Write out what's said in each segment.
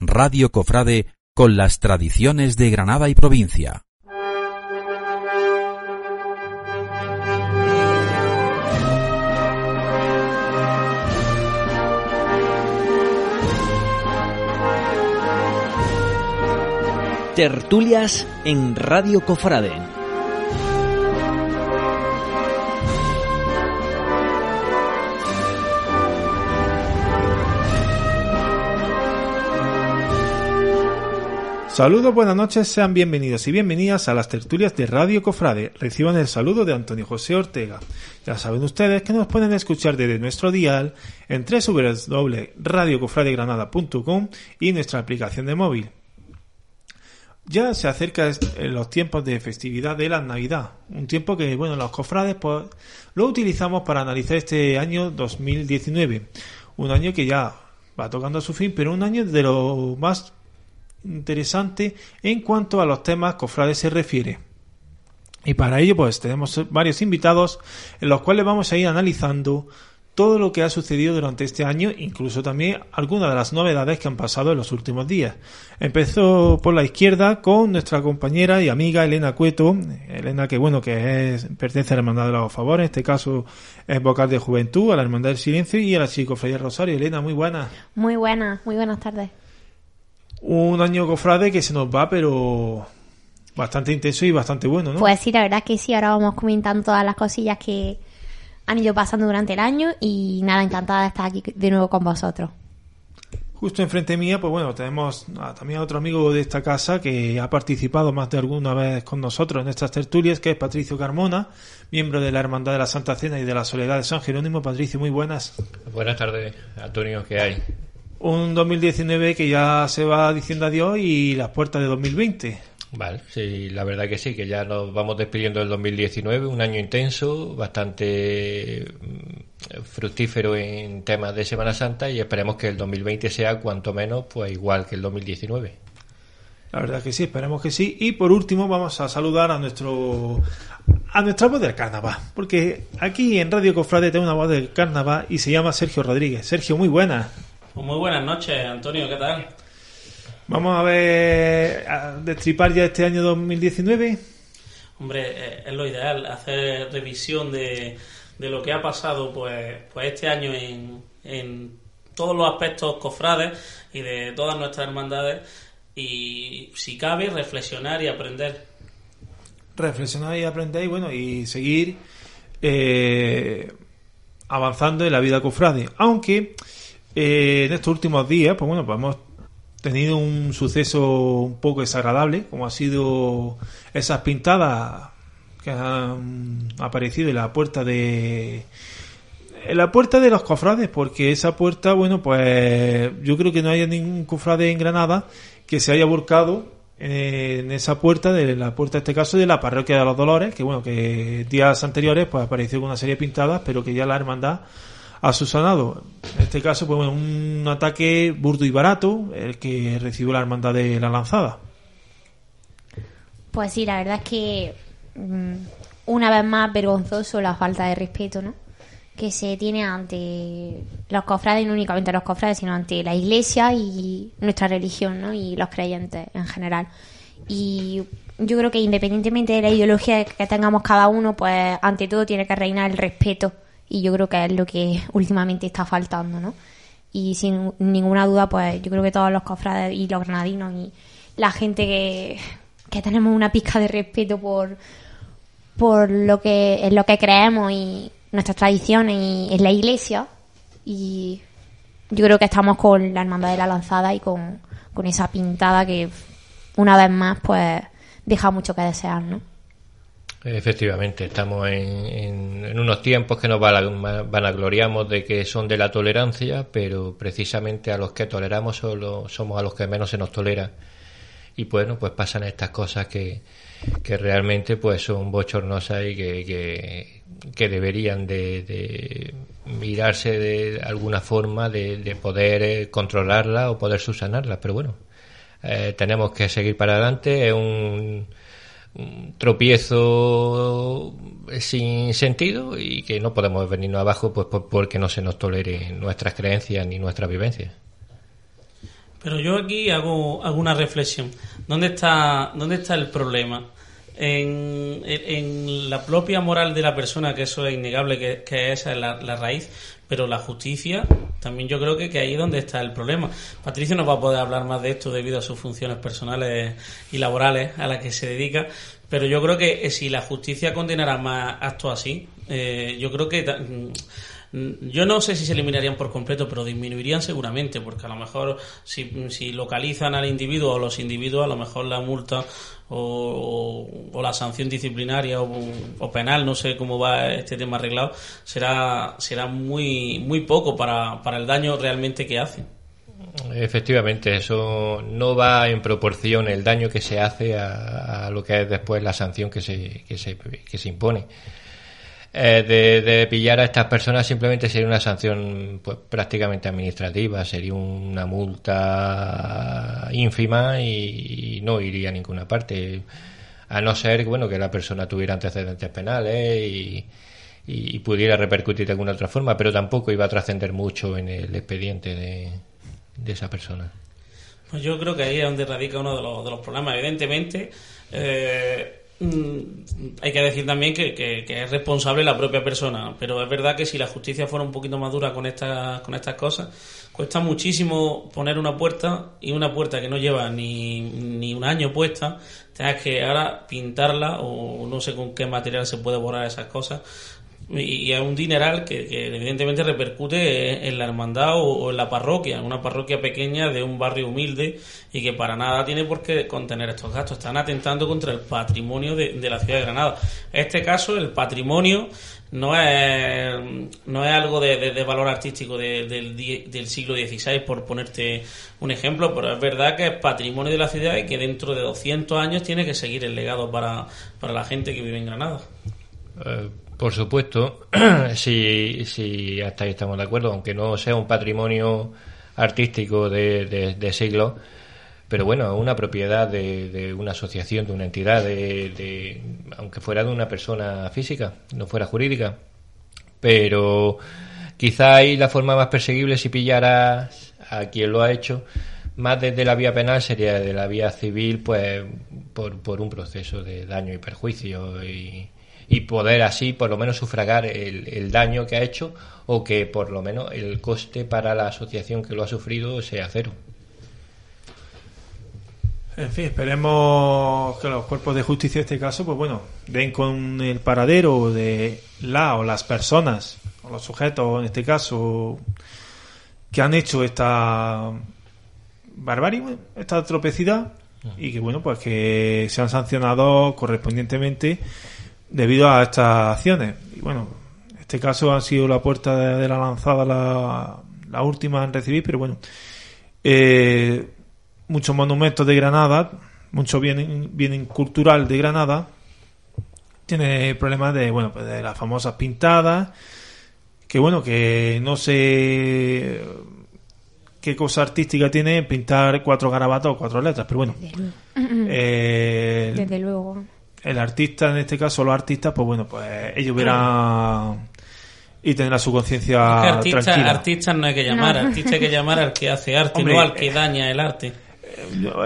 Radio Cofrade con las tradiciones de Granada y provincia. Tertulias en Radio Cofrade. Saludos, buenas noches, sean bienvenidos y bienvenidas a las tertulias de Radio Cofrade. Reciban el saludo de Antonio José Ortega. Ya saben ustedes que nos pueden escuchar desde nuestro dial en www.radiocofradegranada.com y nuestra aplicación de móvil. Ya se acerca los tiempos de festividad de la Navidad, un tiempo que, bueno, los cofrades pues lo utilizamos para analizar este año 2019, un año que ya va tocando a su fin, pero un año de lo más interesante en cuanto a los temas cofrades se refiere. Y para ello pues tenemos varios invitados en los cuales vamos a ir analizando todo lo que ha sucedido durante este año, incluso también algunas de las novedades que han pasado en los últimos días. Empezó por la izquierda con nuestra compañera y amiga Elena Cueto, Elena que bueno que es, pertenece a la Hermandad de los Favores, en este caso es vocal de Juventud, a la Hermandad del Silencio y a la Chico Freya Rosario. Elena, muy buena. Muy buena, muy buenas tardes. Un año cofrade que se nos va, pero bastante intenso y bastante bueno, ¿no? Pues sí, la verdad que sí, ahora vamos comentando todas las cosillas que han ido pasando durante el año y nada, encantada de estar aquí de nuevo con vosotros. Justo enfrente mía, pues bueno, tenemos también a otro amigo de esta casa que ha participado más de alguna vez con nosotros en estas tertulias, que es Patricio Carmona, miembro de la Hermandad de la Santa Cena y de la Soledad de San Jerónimo. Patricio, muy buenas. Buenas tardes, Antonio, ¿qué hay? Un 2019 que ya se va diciendo adiós y las puertas de 2020. Vale, sí, la verdad que sí, que ya nos vamos despidiendo del 2019, un año intenso, bastante mm, fructífero en temas de Semana Santa y esperemos que el 2020 sea cuanto menos pues igual que el 2019. La verdad que sí, esperemos que sí. Y por último vamos a saludar a nuestro a nuestra voz del carnaval, porque aquí en Radio Cofrade tengo una voz del carnaval y se llama Sergio Rodríguez. Sergio, muy buena. Pues muy buenas noches, Antonio, ¿qué tal? Vamos a ver, a destripar ya este año 2019. Hombre, eh, es lo ideal, hacer revisión de, de lo que ha pasado pues, pues este año en, en todos los aspectos cofrades y de todas nuestras hermandades y, si cabe, reflexionar y aprender. Reflexionar y aprender y bueno, y seguir eh, avanzando en la vida cofrade. Aunque eh, en estos últimos días, pues bueno, pues hemos tenido un suceso un poco desagradable, como ha sido esas pintadas que han aparecido en la puerta de en la puerta de los cofrades, porque esa puerta, bueno, pues yo creo que no haya ningún cofrade en Granada que se haya volcado en esa puerta, de la puerta en este caso de la parroquia de los Dolores, que bueno, que días anteriores pues apareció con una serie de pintadas, pero que ya la hermandad ha subsanado. En este caso, pues un ataque burdo y barato, el que recibió la hermandad de la lanzada. Pues sí, la verdad es que mm, una vez más vergonzoso la falta de respeto, ¿no? Que se tiene ante los cofrades, no únicamente los cofrades, sino ante la iglesia y nuestra religión, ¿no? Y los creyentes en general. Y yo creo que independientemente de la ideología que tengamos cada uno, pues ante todo tiene que reinar el respeto y yo creo que es lo que últimamente está faltando, ¿no? Y sin ninguna duda, pues yo creo que todos los cofrades y los granadinos y la gente que, que tenemos una pizca de respeto por, por lo que es lo que creemos y nuestras tradiciones y en la iglesia y yo creo que estamos con la hermandad de la lanzada y con, con esa pintada que una vez más pues deja mucho que desear, ¿no? Efectivamente, estamos en, en, unos tiempos que nos vanagloriamos de que son de la tolerancia, pero precisamente a los que toleramos solo somos a los que menos se nos tolera. Y bueno, pues pasan estas cosas que, que realmente pues son bochornosas y que, que, deberían de, mirarse de alguna forma de, de poder eh, controlarla o poder subsanarla. Pero bueno, eh, tenemos que seguir para adelante. Es un tropiezo sin sentido y que no podemos venirnos abajo pues porque no se nos tolere nuestras creencias ni nuestras vivencias. Pero yo aquí hago, hago una reflexión. ¿Dónde está, dónde está el problema? En, en, la propia moral de la persona, que eso es innegable, que, que esa es la, raíz, pero la justicia, también yo creo que, que, ahí es donde está el problema. Patricio no va a poder hablar más de esto debido a sus funciones personales y laborales a las que se dedica, pero yo creo que eh, si la justicia condenara más actos así, eh, yo creo que mm, yo no sé si se eliminarían por completo, pero disminuirían seguramente, porque a lo mejor si, si localizan al individuo o los individuos, a lo mejor la multa o, o, la sanción disciplinaria o, penal, no sé cómo va este tema arreglado, será, será muy, muy poco para, para el daño realmente que hacen. Efectivamente, eso no va en proporción el daño que se hace a, lo que es después la sanción que se, que se, que se impone. Eh, de, pillar a estas personas simplemente sería una sanción pues, prácticamente administrativa, sería una multa ínfima y, no iría a ninguna parte, a no ser bueno que la persona tuviera antecedentes penales y, y pudiera repercutir de alguna otra forma, pero tampoco iba a trascender mucho en el expediente de, de esa persona. Pues yo creo que ahí es donde radica uno de los, de los problemas. Evidentemente, eh, hay que decir también que, que, es responsable la propia persona, pero es verdad que si la justicia fuera un poquito más dura con estas, con estas cosas, cuesta muchísimo poner una puerta y una puerta que no lleva ni, ni un año puesta, tengas que ahora pintarla o no sé con qué material se puede borrar esas cosas y, es un dineral que, evidentemente repercute en la hermandad o, en la parroquia, una parroquia pequeña de un barrio humilde y que para nada tiene por qué contener estos gastos. Están atentando contra el patrimonio de, la ciudad de Granada. En este caso, el patrimonio no es, no es algo de, valor artístico del, del siglo XVI, por ponerte un ejemplo, pero es verdad que es patrimonio de la ciudad y que dentro de 200 años tiene que seguir el legado para, para la gente que vive en Granada. Eh, por supuesto, si, si hasta ahí estamos de acuerdo, aunque no sea un patrimonio artístico de, de, siglos, pero bueno, una propiedad de, de, una asociación, de una entidad, de, aunque fuera de una persona física, no fuera jurídica. Pero quizá ahí la forma más perseguible si pillaras a quien lo ha hecho, más desde la vía penal sería de la vía civil, pues por, por un proceso de daño y perjuicio y y poder así por lo menos sufragar el, daño que ha hecho o que por lo menos el coste para la asociación que lo ha sufrido sea cero. En fin, esperemos que los cuerpos de justicia en este caso, pues bueno, den con el paradero de la o las personas, o los sujetos en este caso, que han hecho esta barbarie, esta tropecidad, y que bueno, pues que sean sancionados correspondientemente debido a estas acciones. Y bueno, en este caso han sido la puerta de, la lanzada la, la, última en recibir, pero bueno, eh, muchos monumentos de Granada, mucho bien, bien cultural de Granada, tiene problemas de, bueno, pues de las famosas pintadas, que bueno, que no sé qué cosa artística tiene pintar cuatro garabatos o cuatro letras, pero bueno. Desde luego. Eh, el artista, en este caso los artistas, pues bueno, pues ellos verán y tendrá su conciencia artista, tranquila. Artistas no hay que llamar, artista hay que llamar al que hace arte, no al que daña el arte.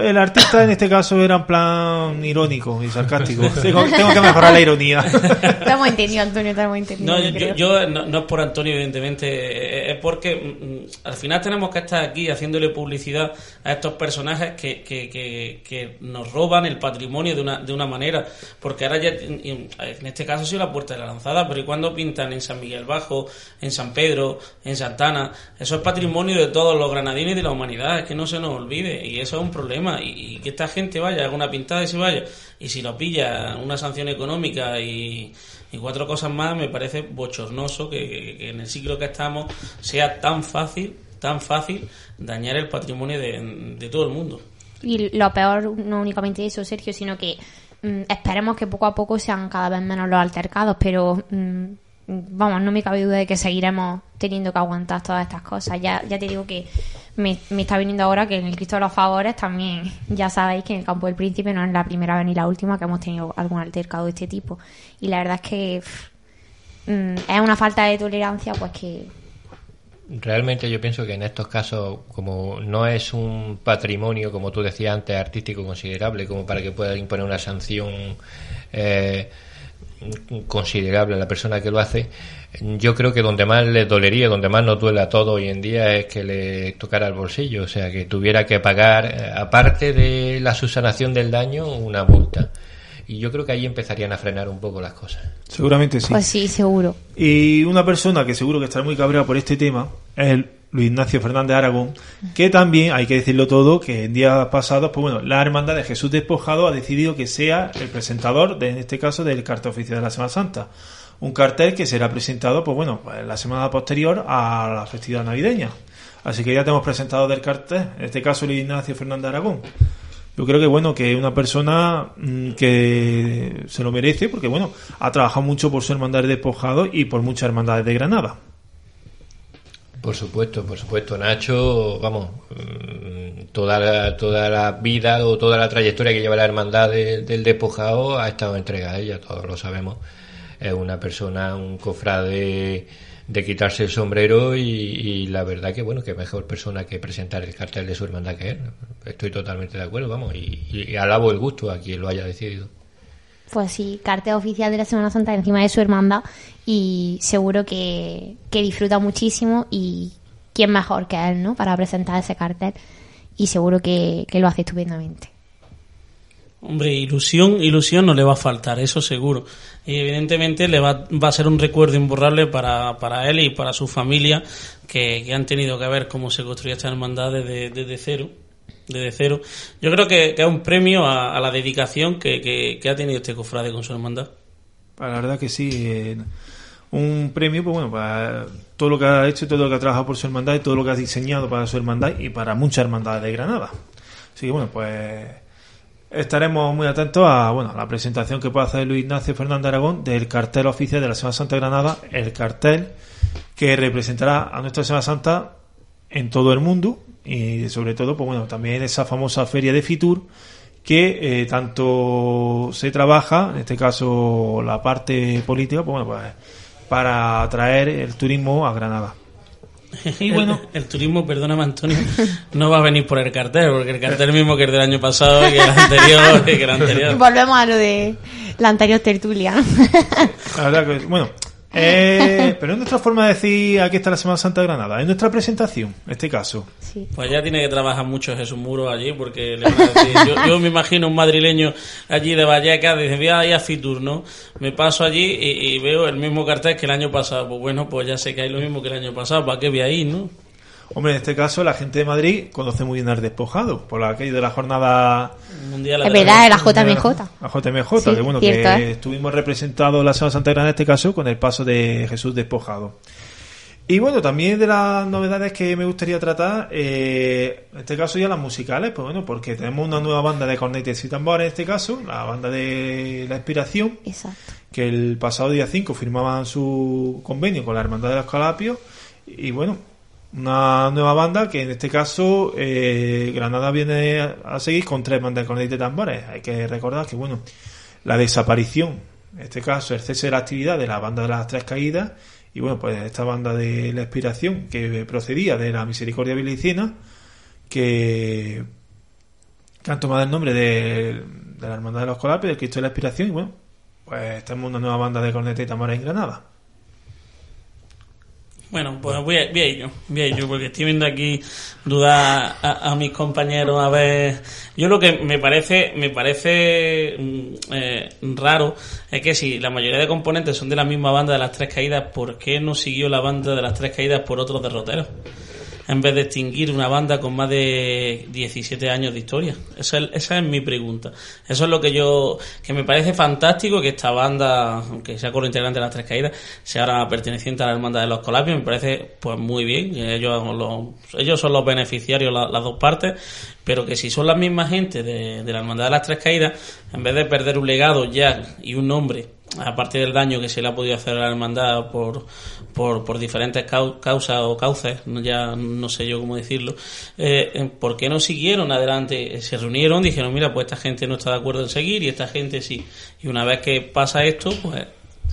El artista en este caso era en plan irónico y sarcástico. tengo, que mejorar la ironía. Estamos entendiendo, Antonio, estamos entendiendo. No, yo, no, es por Antonio, evidentemente, es porque mm, al final tenemos que estar aquí haciéndole publicidad a estos personajes que, que, que, nos roban el patrimonio de una, de una manera. Porque ahora ya, en este caso ha sido la puerta de la lanzada, pero ¿y cuando pintan en San Miguel Bajo, en San Pedro, en Santana? Eso es patrimonio de todos los granadinos y de la humanidad, es que no se nos olvide. Y eso es un un problema y, que esta gente vaya, haga una pintada y se vaya. Y si lo pilla una sanción económica y, cuatro cosas más, me parece bochornoso que, en el ciclo que estamos sea tan fácil, tan fácil dañar el patrimonio de, todo el mundo. Y lo peor, no únicamente eso, Sergio, sino que mm, esperemos que poco a poco sean cada vez menos los altercados, pero mm, vamos, no me cabe duda de que seguiremos teniendo que aguantar todas estas cosas. Ya, ya te digo que me, está viniendo ahora que en el Cristo de los Favores también, ya sabéis que en el Campo del Príncipe no es la primera vez ni la última que hemos tenido algún altercado de este tipo. Y la verdad es que mm, es una falta de tolerancia, pues que. Realmente yo pienso que en estos casos, como no es un patrimonio, como tú decías antes, artístico considerable, como para que pueda imponer una sanción. Eh, considerable a la persona que lo hace, yo creo que donde más le dolería, donde más nos duele a todo hoy en día es que le tocara el bolsillo, o sea, que tuviera que pagar, eh, aparte de la subsanación del daño, una multa. Y yo creo que ahí empezarían a frenar un poco las cosas. Seguramente sí. Pues sí, seguro. Y una persona que seguro que estará muy cabreada por este tema es Luis Ignacio Fernández Aragón, que también, hay que decirlo todo, que en días pasados, pues bueno, la Hermandad de Jesús Despojado ha decidido que sea el presentador, de, en este caso, del cartel oficial de la Semana Santa. Un cartel que será presentado, pues bueno, pues la semana posterior a la festividad navideña. Así que ya tenemos presentado del cartel, en este caso Luis Ignacio Fernández Aragón. Yo creo que bueno, que es una persona mm, que se lo merece, porque bueno, ha trabajado mucho por su hermandad de despojado y por muchas hermandades de Granada. Por supuesto, por supuesto. Nacho, vamos, mm, toda la, toda la vida o toda la trayectoria que lleva la hermandad del despojado ha estado entregada a ella, todos lo sabemos. Es una persona, un cofrade de quitarse el sombrero y, la verdad que bueno que mejor persona que presentar el cartel de su hermandad que él estoy totalmente de acuerdo vamos y, y alabo el gusto a quien lo haya decidido pues sí, cartel oficial de la Semana Santa encima de su hermandad y seguro que, disfruta muchísimo y quién mejor que él, ¿no? Para presentar ese cartel y seguro que, lo hace estupendamente. Hombre, ilusión, ilusión no le va a faltar, eso seguro. Y evidentemente le va, va a ser un recuerdo imborrable para, para él y para su familia que, han tenido que ver cómo se construye esta hermandad desde, desde cero desde cero. Yo creo que, es un premio a, la dedicación que, ha tenido este cofrade con su hermandad. Pues la verdad que sí. Eh, un premio, pues bueno, para todo lo que ha hecho, todo lo que ha trabajado por su hermandad y todo lo que ha diseñado para su hermandad y para muchas hermandades de Granada. Así que bueno, pues estaremos muy atentos a bueno a la presentación que pueda hacer Luis Ignacio Fernández Aragón del cartel oficial de la Semana Santa de Granada, el cartel que representará a nuestra Semana Santa en todo el mundo y sobre todo, pues bueno, también esa famosa feria de Fitur que eh, tanto se trabaja, en este caso la parte política, pues bueno, pues para atraer el turismo a Granada. Y bueno, el, turismo, perdóname Antonio, no va a venir por el cartel, porque el cartel mismo que el del año pasado y que el anterior, que el anterior. Volvemos a lo de la anterior tertulia. La verdad que, bueno, eh, pero es nuestra forma de decir aquí está la Semana Santa de Granada, es nuestra presentación, en este caso. Pues ya tiene que trabajar mucho Jesús Muro allí, porque yo, me imagino un madrileño allí de Vallecas, dice, voy a ir a Fitur, ¿no? Me paso allí y, veo el mismo cartel que el año pasado. Pues bueno, pues ya sé que hay lo mismo que el año pasado, ¿para qué voy a ir, no? Hombre, en este caso la gente de Madrid conoce muy bien al despojado, por aquello de la jornada mundial. Es verdad, la JMJ. La JMJ, que bueno, que ¿eh? estuvimos representados la Semana Santa Grande en este caso con el paso de Jesús despojado. Y bueno, también de las novedades que me gustaría tratar, eh, en este caso ya las musicales, pues bueno, porque tenemos una nueva banda de cornetes y tambores en este caso, la banda de La Inspiración, Exacto. que el pasado día 5 firmaban su convenio con la Hermandad de los Calapios, y bueno, una nueva banda que en este caso eh, Granada viene a seguir con tres bandas de cornetas y tambores. Hay que recordar que, bueno, la desaparición, en este caso el cese de la actividad de la banda de las tres caídas, y bueno, pues esta banda de la inspiración que procedía de la Misericordia Bilicina, que, han tomado el nombre de, la Hermandad de los Colapes, del Cristo de la Inspiración, y bueno, pues tenemos una nueva banda de cornetas y tambores en Granada. Bueno, pues voy a, voy yo, voy yo, porque estoy viendo aquí dudar a, mis compañeros a ver. Yo lo que me parece, me parece mm, eh, raro es que si la mayoría de componentes son de la misma banda de las tres caídas, ¿por qué no siguió la banda de las tres caídas por otros derroteros? En vez de extinguir una banda con más de 17 años de historia? Esa es, esa es mi pregunta. Eso es lo que yo, que me parece fantástico que esta banda, aunque sea con integrante de las tres caídas, sea ahora perteneciente a la hermandad de los colapios, me parece pues muy bien. Ellos, ellos son los beneficiarios, las dos partes, pero que si son las mismas gente de, de la hermandad de las tres caídas, en vez de perder un legado ya y un nombre aparte del daño que se le ha podido hacer a la hermandad por, por, diferentes causas o cauces, ya no sé yo cómo decirlo, eh, eh, ¿por qué no siguieron adelante? Se reunieron, dijeron, mira, pues esta gente no está de acuerdo en seguir y esta gente sí. Y una vez que pasa esto, pues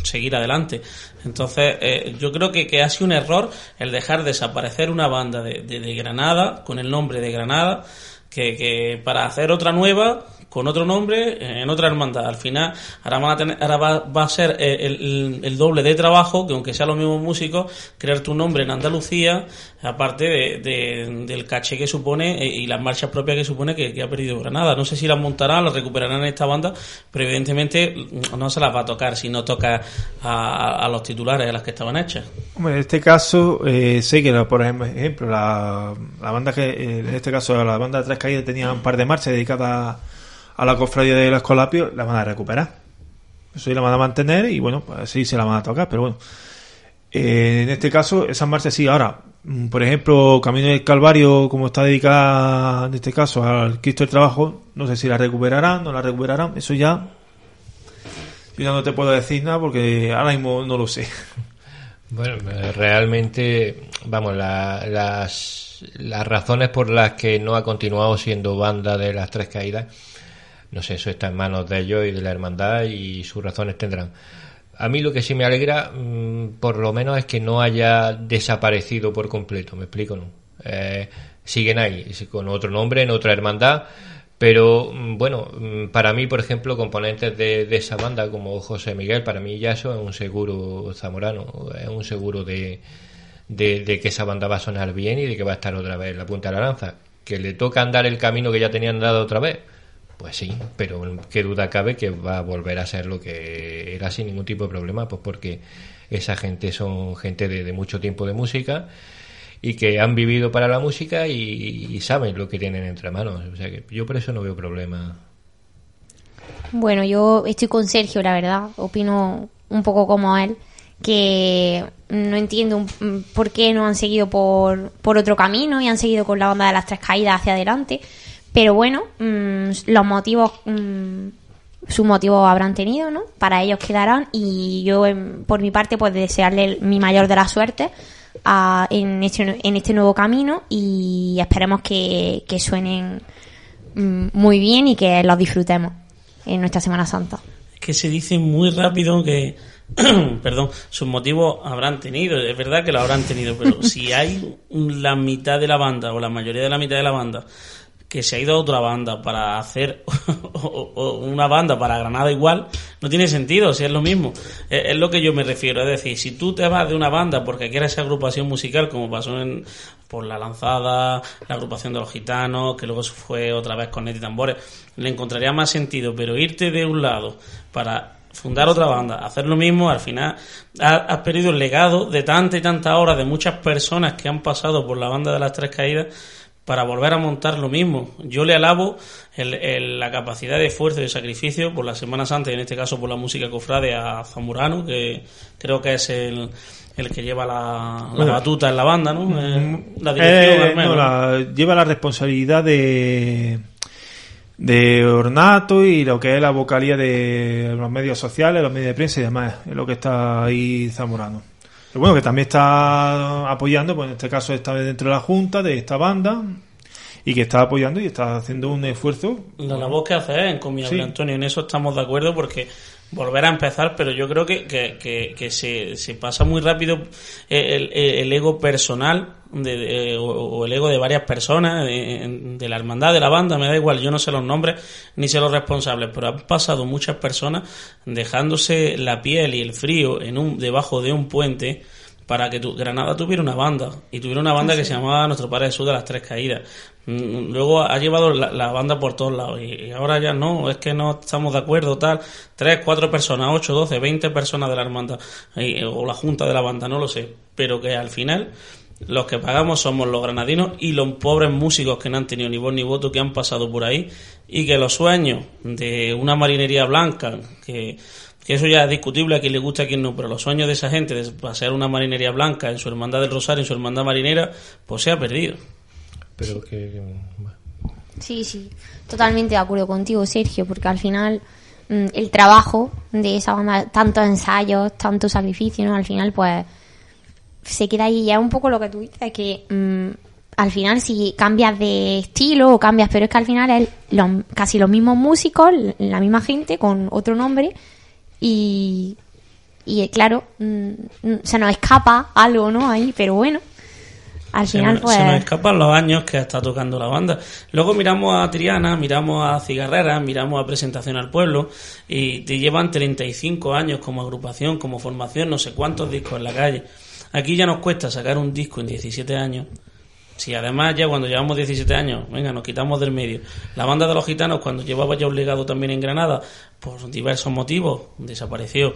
seguir adelante. Entonces, eh, yo creo que, que, ha sido un error el dejar desaparecer una banda de, de, Granada, con el nombre de Granada, que, que para hacer otra nueva con otro nombre en otra hermandad. Al final, ahora, van a tener, ahora va, a ser eh, el, doble de trabajo, que aunque sean los mismos músicos, crear tu nombre en Andalucía, aparte de, del caché que supone eh, y las marchas propias que supone que, ha perdido Granada. No sé si las montarán, las recuperarán en esta banda, pero evidentemente no se las va a tocar si no toca a, los titulares de las que estaban hechas. en este caso, eh, sé que, por ejemplo, la, la banda que, en este caso, la banda de Tres Caídas tenía un par de marchas dedicadas a a la cofradía de los Escolapio la van a recuperar. Eso la van a mantener y bueno, pues sí se la van a tocar, pero bueno. Eh, en este caso, esas marchas sí. Ahora, mm, por ejemplo, Camino del Calvario, como está dedicada en este caso al Cristo del Trabajo, no sé si la recuperarán, no la recuperarán. Eso ya. Yo ya no te puedo decir nada porque ahora mismo no lo sé. Bueno, realmente, vamos, las, las razones por las que no ha continuado siendo banda de las tres caídas no sé, eso está en manos de ellos y de la hermandad y sus razones tendrán. A mí lo que sí me alegra, mm, por lo menos, es que no haya desaparecido por completo, ¿me explico? No? Eh, siguen ahí, con otro nombre, en otra hermandad, pero mm, bueno, mm, para mí, por ejemplo, componentes de, esa banda como José Miguel, para mí ya eso es un seguro zamorano, es un seguro de, de, de, que esa banda va a sonar bien y de que va a estar otra vez la punta de la lanza. Que le toca andar el camino que ya tenían dado otra vez, pues sí, pero qué duda cabe que va a volver a ser lo que era sin ningún tipo de problema, pues porque esa gente son gente de, mucho tiempo de música y que han vivido para la música y, saben lo que tienen entre manos. O sea que yo por eso no veo problema. Bueno, yo estoy con Sergio, la verdad. Opino un poco como él, que no entiendo por qué no han seguido por, por otro camino y han seguido con la banda de las tres caídas hacia adelante pero bueno, mm, los motivos, mm, sus motivos habrán tenido, ¿no? Para ellos quedarán y yo, por mi parte, pues desearle mi mayor de la suerte en, este, en este nuevo camino y esperemos que, suenen mm, muy bien y que los disfrutemos en nuestra Semana Santa. Es que se dice muy rápido que, perdón, sus motivos habrán tenido, es verdad que lo habrán tenido, pero si hay la mitad de la banda o la mayoría de la mitad de la banda que se ha ido a otra banda para hacer una banda para Granada igual, no tiene sentido, si es lo mismo. Es, lo que yo me refiero, es decir, si tú te vas de una banda porque quieres esa agrupación musical, como pasó en, por La Lanzada, la agrupación de los gitanos, que luego fue otra vez con Net y Tambores, le encontraría más sentido, pero irte de un lado para fundar otra banda, hacer lo mismo, al final has, perdido el legado de tanta y tanta horas de muchas personas que han pasado por la banda de las tres caídas para volver a montar lo mismo. Yo le alabo el, la capacidad de esfuerzo y de sacrificio por la Semana Santa y en este caso por la música cofrade a Zamorano, que creo que es el, el que lleva la, batuta en la banda, ¿no? Mm, eh, la dirección, eh, lleva la responsabilidad de de ornato y lo que es la vocalía de los medios sociales, los medios de prensa y demás, es lo que está ahí Zamorano bueno, que también está apoyando, pues en este caso está dentro de la junta de esta banda y que está apoyando y está haciendo un esfuerzo. La labor que hace en Encomiable Antonio, en eso estamos de acuerdo porque volver a empezar, pero yo creo que, que, se, se, pasa muy rápido el, el ego personal de, o, el ego de varias personas de, de, la hermandad, de la banda, me da igual, yo no sé los nombres ni sé los responsables, pero han pasado muchas personas dejándose la piel y el frío en un, debajo de un puente para que tu, Granada tuviera una banda y tuviera una banda que se llamaba Nuestro Padre Jesús de las Tres Caídas. Mm, luego ha llevado la, banda por todos lados y, ahora ya no, es que no estamos de acuerdo, tal. Tres, cuatro personas, ocho, doce, veinte personas de la hermandad o la junta de la banda, no lo sé, pero que al final los que pagamos somos los granadinos y los pobres músicos que no han tenido ni voz ni voto, que han pasado por ahí, y que los sueños de una marinería blanca, que, que eso ya es discutible a quien le gusta a quien no, pero los sueños de esa gente de pasar una marinería blanca en su hermandad del Rosario, en su hermandad marinera, pues se ha perdido. Pero que. Sí, sí, totalmente de acuerdo contigo, Sergio, porque al final mm, el trabajo de esa banda, tantos ensayos, tanto sacrificio, ¿no? Al final, pues se queda ahí. Y es un poco lo que tú dices, que mm, al final si cambias de estilo o cambias, pero es que al final es lo- casi los mismos músicos, la misma gente con otro nombre y, y eh, claro, mm, mm, se nos escapa algo, ¿no? Ahí, pero bueno, al Se final pues... se nos escapan los años que está tocando la banda. Luego miramos a Triana, miramos a Cigarrera, miramos a Presentación al Pueblo y te llevan 35 años como agrupación, como formación, no sé cuántos discos en la calle. Aquí ya nos cuesta sacar un disco en 17 años. Si además ya cuando llevamos 17 años, venga, nos quitamos del medio. La banda de los gitanos, cuando llevaba ya un legado también en Granada, por diversos motivos, desapareció.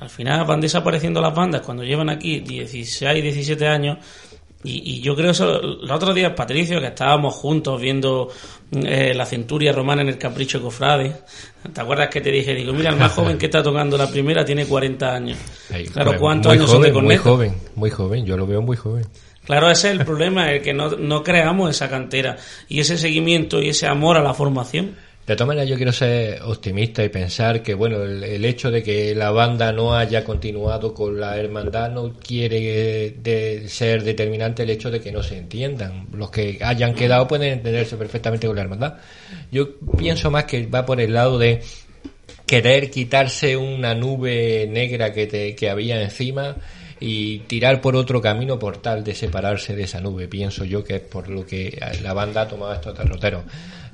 Al final van desapareciendo las bandas cuando llevan aquí 16, 17 años. Y, y yo creo eso, el otro día Patricio, que estábamos juntos viendo eh, la centuria romana en el Capricho Cofrade, ¿te acuerdas que te dije? Digo, mira, el más joven que está tocando la primera tiene 40 años. Claro, ¿cuántos años son de joven, Muy joven, muy joven. Yo lo veo muy joven. Claro, ese es el problema, el que no, no creamos esa cantera y ese seguimiento y ese amor a la formación. De todas maneras, yo quiero ser optimista y pensar que, bueno, el, hecho de que la banda no haya continuado con la hermandad no quiere de ser determinante el hecho de que no se entiendan. Los que hayan quedado pueden entenderse perfectamente con la hermandad. Yo pienso más que va por el lado de querer quitarse una nube negra que, te, que había encima y tirar por otro camino por tal de separarse de esa nube. Pienso yo que es por lo que la banda ha tomado estos derroteros.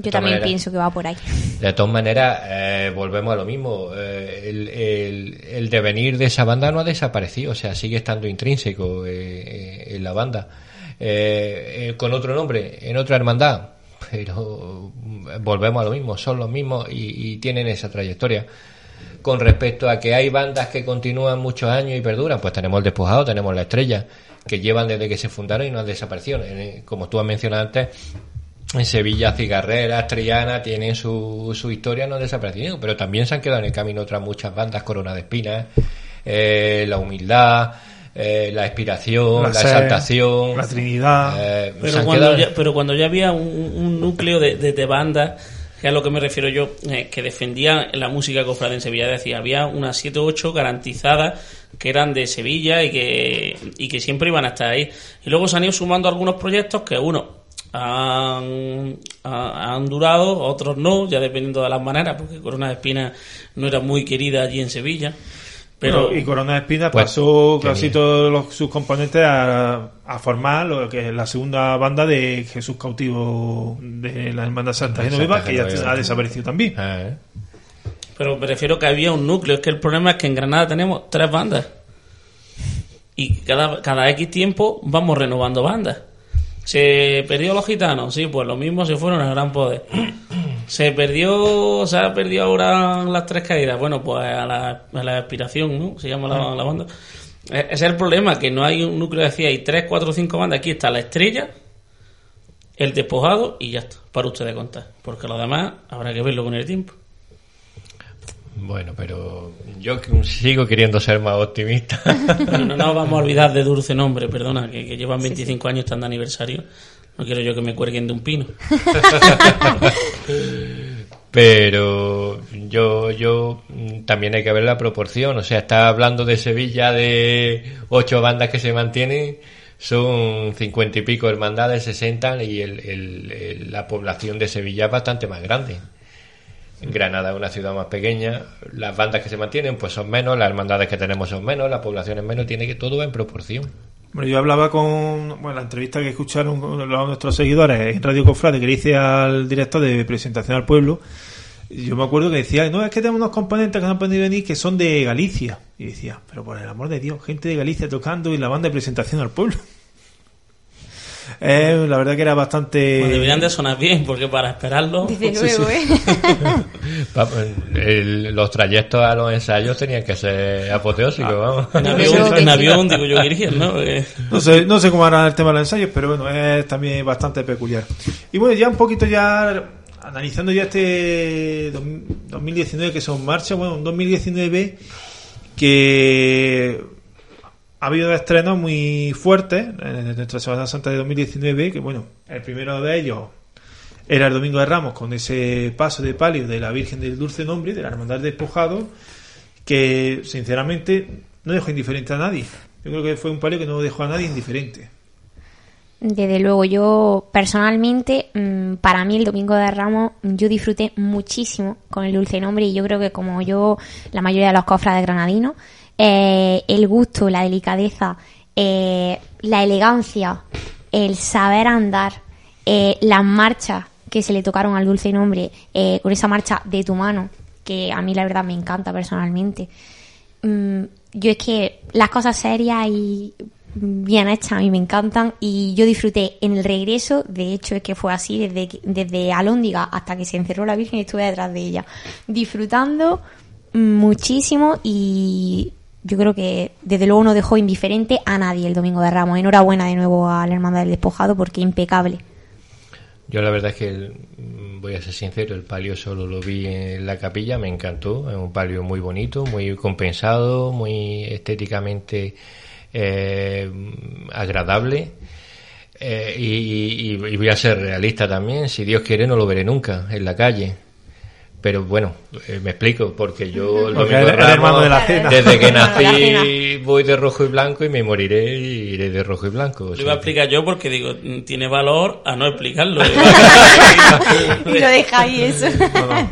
De Yo todas también maneras- pienso que va por ahí. de todas maneras, eh, volvemos a lo mismo. Eh, el, el- el devenir de esa banda no ha desaparecido, o sea, sigue estando intrínseco eh, en la banda. Eh, eh, con otro nombre, en otra hermandad, pero volvemos a lo mismo, son los mismos y, y tienen esa trayectoria. Con respecto a que hay bandas que continúan muchos años y perduran, pues tenemos el despojado, tenemos la estrella, que llevan desde que se fundaron y no han desaparecido. Como tú has mencionado antes, Sevilla, Cigarreras, Triana tienen su, su historia, no han desaparecido, pero también se han quedado en el camino otras muchas bandas, Corona de Espinas, eh, La Humildad, eh, La Expiración, La, Sed, Exaltación, La Trinidad. eh, Pero cuando, quedado- ya, pero cuando ya había un, un núcleo de, de, de bandas, que es a lo que me refiero yo, eh, que defendía la música cofrade en Sevilla, decía, había unas 7 o 8 garantizadas que eran de Sevilla y que, y que siempre iban a estar ahí. Y luego se han ido sumando algunos proyectos que uno han, ha- han durado, otros no, ya dependiendo de las maneras, porque Corona de Espinas no era muy querida allí en Sevilla. Pero, Bueno, y Corona de Espinas Pues, pasó casi todos los- sus componentes a, a formar lo que es la segunda banda de Jesús Cautivo de la Hermandad Santa Genoveva, que ya ha desaparecido también. Ah, ¿eh? Pero me refiero que había un núcleo. Es que el problema es que en Granada tenemos tres bandas. Y cada, cada X tiempo vamos renovando bandas. Se perdió los gitanos, sí, pues lo mismo se fueron al gran poder. Se perdió, se ha perdido ahora las tres caídas. Bueno, pues a la, a la aspiración, ¿no? Se llama la, la banda. E- Ese es el problema, que no hay un núcleo, decía, hay tres, cuatro, cinco bandas. Aquí está la estrella, el despojado y ya está, para ustedes contar. Porque lo demás habrá que verlo con el tiempo. Bueno, pero yo sigo queriendo ser más optimista. Bueno, no nos vamos a olvidar de Dulce Nombre, perdona, que, que llevan 25 años están de aniversario. No quiero yo que me cuelguen de un pino. Pero yo, yo también hay que ver la proporción. O sea, está hablando de Sevilla de ocho bandas que se mantienen, son cincuenta y pico hermandades, sesenta, y el, el- el- la población de Sevilla es bastante más grande. Granada es una ciudad más pequeña, las bandas que se mantienen pues son menos, las hermandades que tenemos son menos, la población es menos, tiene que todo en proporción. Bueno, yo hablaba con bueno, la entrevista que escucharon nuestros seguidores en Radio Cofrade que le hice al director de presentación al pueblo. Yo me acuerdo que decía, no, es que tenemos unos componentes que no han podido venir que son de Galicia. Y decía, pero por el amor de Dios, gente de Galicia tocando y la banda de presentación al pueblo. Eh, la verdad que era bastante... Pues deberían de sonar bien, porque para esperarlo... Desde Sí, luego, sí. ¿eh? Va- el- los trayectos a los ensayos tenían que ser apoteósicos, vamos. En avión, que en sí. avión digo yo, Virgen, ¿no? Eh, No sé, no sé cómo hará el tema de los ensayos, pero bueno, es también bastante peculiar. Y bueno, ya un poquito ya analizando ya este dos- 2019 que son marcha, bueno, un 2019 que ha habido estrenos muy fuertes en nuestra Semana Santa de 2019, que bueno, el primero de ellos era el Domingo de Ramos con ese paso de palio de la Virgen del Dulce Nombre, de la Hermandad Despojado, que sinceramente no dejó indiferente a nadie. Yo creo que fue un palio que no dejó a nadie indiferente. Desde luego, yo personalmente, mm, para mí el Domingo de Ramos, yo disfruté muchísimo con el dulce nombre y yo creo que como yo, la mayoría de los cofrades granadinos, eh, el gusto, la delicadeza, eh, la elegancia, el saber andar, eh, las marchas que se le tocaron al dulce nombre, con esa marcha de tu mano, que a mí la verdad me encanta personalmente. Mm, yo es que las cosas serias y bien hechas a mí me encantan y yo disfruté en el regreso, de hecho es que fue así, desde, desde Alóndiga hasta que se encerró la Virgen estuve detrás de ella, disfrutando muchísimo y yo creo que desde luego no dejó indiferente a nadie el Domingo de Ramos. Enhorabuena de nuevo a la Hermandad del Despojado porque impecable. Yo la verdad es que, mm, voy a ser sincero, el palio solo lo vi en la capilla, me encantó, es un palio muy bonito, muy compensado, muy estéticamente eh, agradable. Eh, y voy a ser realista también, si Dios quiere no lo veré nunca en la calle. Pero bueno, eh, me explico, porque yo el Porque domingo de Ramos, de la cena. desde que nací voy de rojo y blanco y me moriré y iré de rojo y blanco. lo sea iba a explicar yo porque digo, mm, tiene valor a no explicarlo. y lo deja ahí eso. No, no.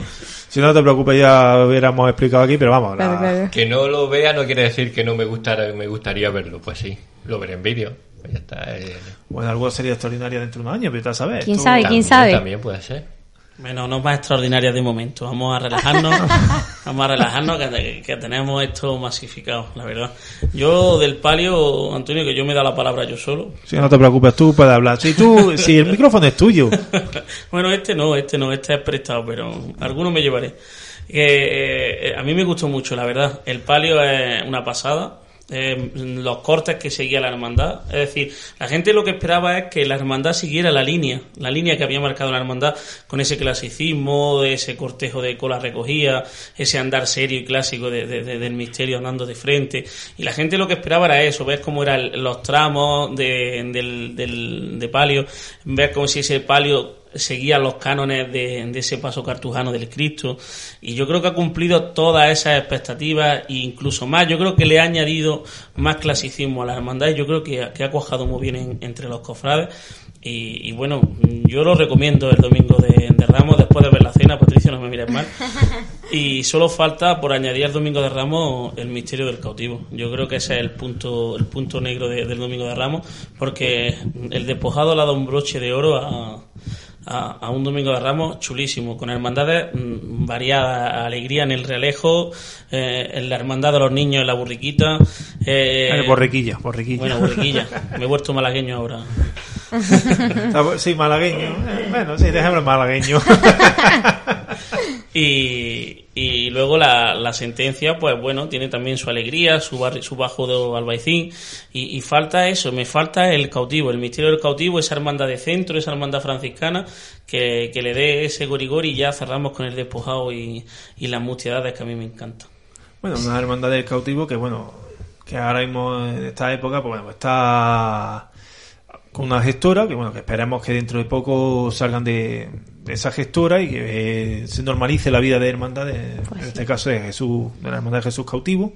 Si no te preocupes, ya hubiéramos explicado aquí, pero vamos. la- Que no lo vea no quiere decir que no me gustara, me gustaría verlo. Pues sí, lo veré en vídeo. Pues ya está. eh, Bueno, algo sería extraordinario dentro de unos años, pero a saber. ¿Quién sabe? ¿Quién también- sabe? También puede ser. Bueno, no más extraordinaria de momento. Vamos a relajarnos. vamos a relajarnos que, que tenemos esto masificado, la verdad. Yo del palio, Antonio, que yo me da la palabra yo solo. Si no te preocupes, tú puedes hablar. Si tú, si el micrófono es tuyo. bueno, este no, este no, este es prestado, pero alguno me llevaré. Eh, eh, a mí me gustó mucho, la verdad. El palio es una pasada. Eh, los cortes que seguía la hermandad. Es decir, la gente lo que esperaba es que la hermandad siguiera la línea, la línea que había marcado la hermandad con ese clasicismo, ese cortejo de cola recogida, ese andar serio y clásico de- de- de- del misterio andando de frente. Y la gente lo que esperaba era eso, ver cómo eran los tramos de, del, de palio, ver como si ese palio seguía los cánones de, de ese paso cartujano del Cristo. Y yo creo que ha cumplido todas esas expectativas e incluso más. Yo creo que le ha añadido más clasicismo a la hermandad y yo creo que, ha- que ha cuajado muy bien en- entre los cofrades. Y, y bueno yo lo recomiendo el domingo de, de Ramos después de ver la cena. Patricio no me mires mal. Y solo falta por añadir al domingo de Ramos el misterio del cautivo. Yo creo que ese es el punto el punto negro de- del domingo de Ramos porque el despojado le ha dado un broche de oro a a, a un domingo de Ramos chulísimo, con hermandades mm, variadas, alegría en el Realejo, eh, en la hermandad de los niños en la burriquita. Eh, borriquilla, borriquilla. Bueno, burriquilla. Me he vuelto malagueño ahora. Ah, Sí, malagueño. Eh, Bueno, sí, déjame malagueño. Y, y luego la, la sentencia, pues bueno, tiene también su alegría, su, barri- su bajo de albaicín. Y, y falta eso, me falta el cautivo, el misterio del cautivo, esa hermandad de centro, esa hermandad franciscana, que, que le dé ese gorigor y ya cerramos con el despojado y, y las mustiedades que a mí me encantan. Bueno, una hermandad del cautivo que, bueno, que ahora mismo en esta época, pues bueno, está con una gestora, que bueno, que esperemos que dentro de poco salgan de, de esa gestora y que eh, se normalice la vida de hermandad, de- Pues en sí. este caso de Jesús, de la hermandad de Jesús cautivo.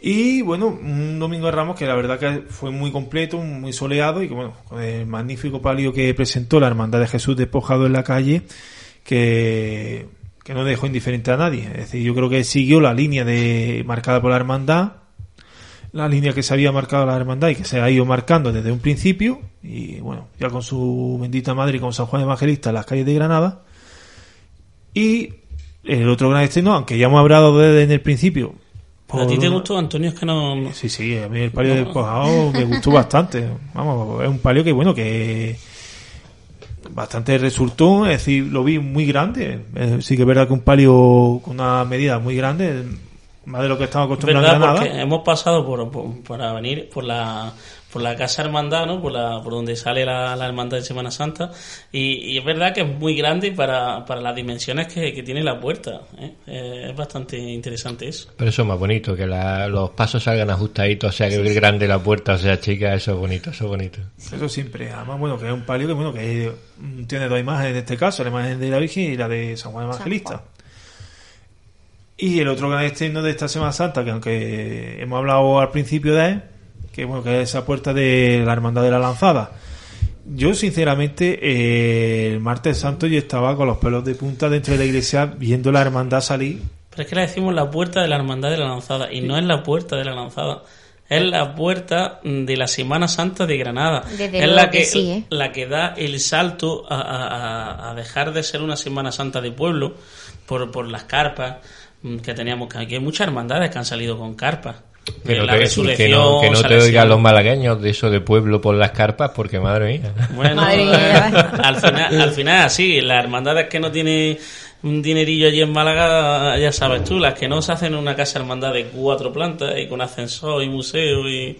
Y bueno, un domingo de Ramos que la verdad que fue muy completo, muy soleado y que bueno, con el magnífico palio que presentó la hermandad de Jesús despojado en la calle, que, que no dejó indiferente a nadie. Es decir, yo creo que siguió la línea de marcada por la hermandad, la línea que se había marcado la hermandad y que se ha ido marcando desde un principio, y bueno, ya con su bendita madre y con San Juan Evangelista en las calles de Granada. Y el otro gran estreno, aunque ya hemos hablado desde en el principio, ¿A ti te gustó, Antonio? Es que no... Sí, sí, a mí el palio de despojado me gustó bastante. Vamos, es un palio que, bueno, que bastante resultó, es decir, lo vi muy grande. Eh, sí que es verdad que un palio con una medida muy grande, más de lo que estamos acostumbrados ¿Verdad? a Porque nada. hemos pasado por, por- para venir por la por la casa hermandad, ¿no? Por, la, por donde sale la, la hermandad de Semana Santa y, y es verdad que es muy grande para, para las dimensiones que, que tiene la puerta. ¿eh? Eh, es bastante interesante eso. Pero eso es más bonito, que la- los pasos salgan ajustaditos, o sea, que el grande la puerta, o sea, chica, eso es bonito, eso es bonito. Eso siempre. Además, bueno, que es un palio que, bueno, que tiene dos imágenes en este caso, la imagen de la Virgen y la de San Juan Evangelista. Juan. Y el otro gran estreno de esta Semana Santa, que aunque hemos hablado al principio de él, que bueno, que es esa puerta de la Hermandad de la Lanzada. Yo, sinceramente, eh, el martes santo yo estaba con los pelos de punta dentro de la iglesia viendo la hermandad salir. Pero es que le decimos la puerta de la hermandad de la lanzada y no es la puerta de la lanzada. Es la puerta de la Semana Santa de Granada. Desde es la que que, sí, ¿eh? la que da el salto a, a- a- dejar de ser una Semana Santa de pueblo por, por las carpas que teníamos. que Aquí hay muchas hermandades que han salido con carpas. Pero la que, que no, que no te oigan los malagueños de eso de pueblo por las carpas, porque madre mía. Bueno, Madre eh, mía. al final, al final así, las hermandades que no tienen un dinerillo allí en Málaga, ya sabes tú, las que no se hacen en una casa hermandad de cuatro plantas y con ascensor y museo y...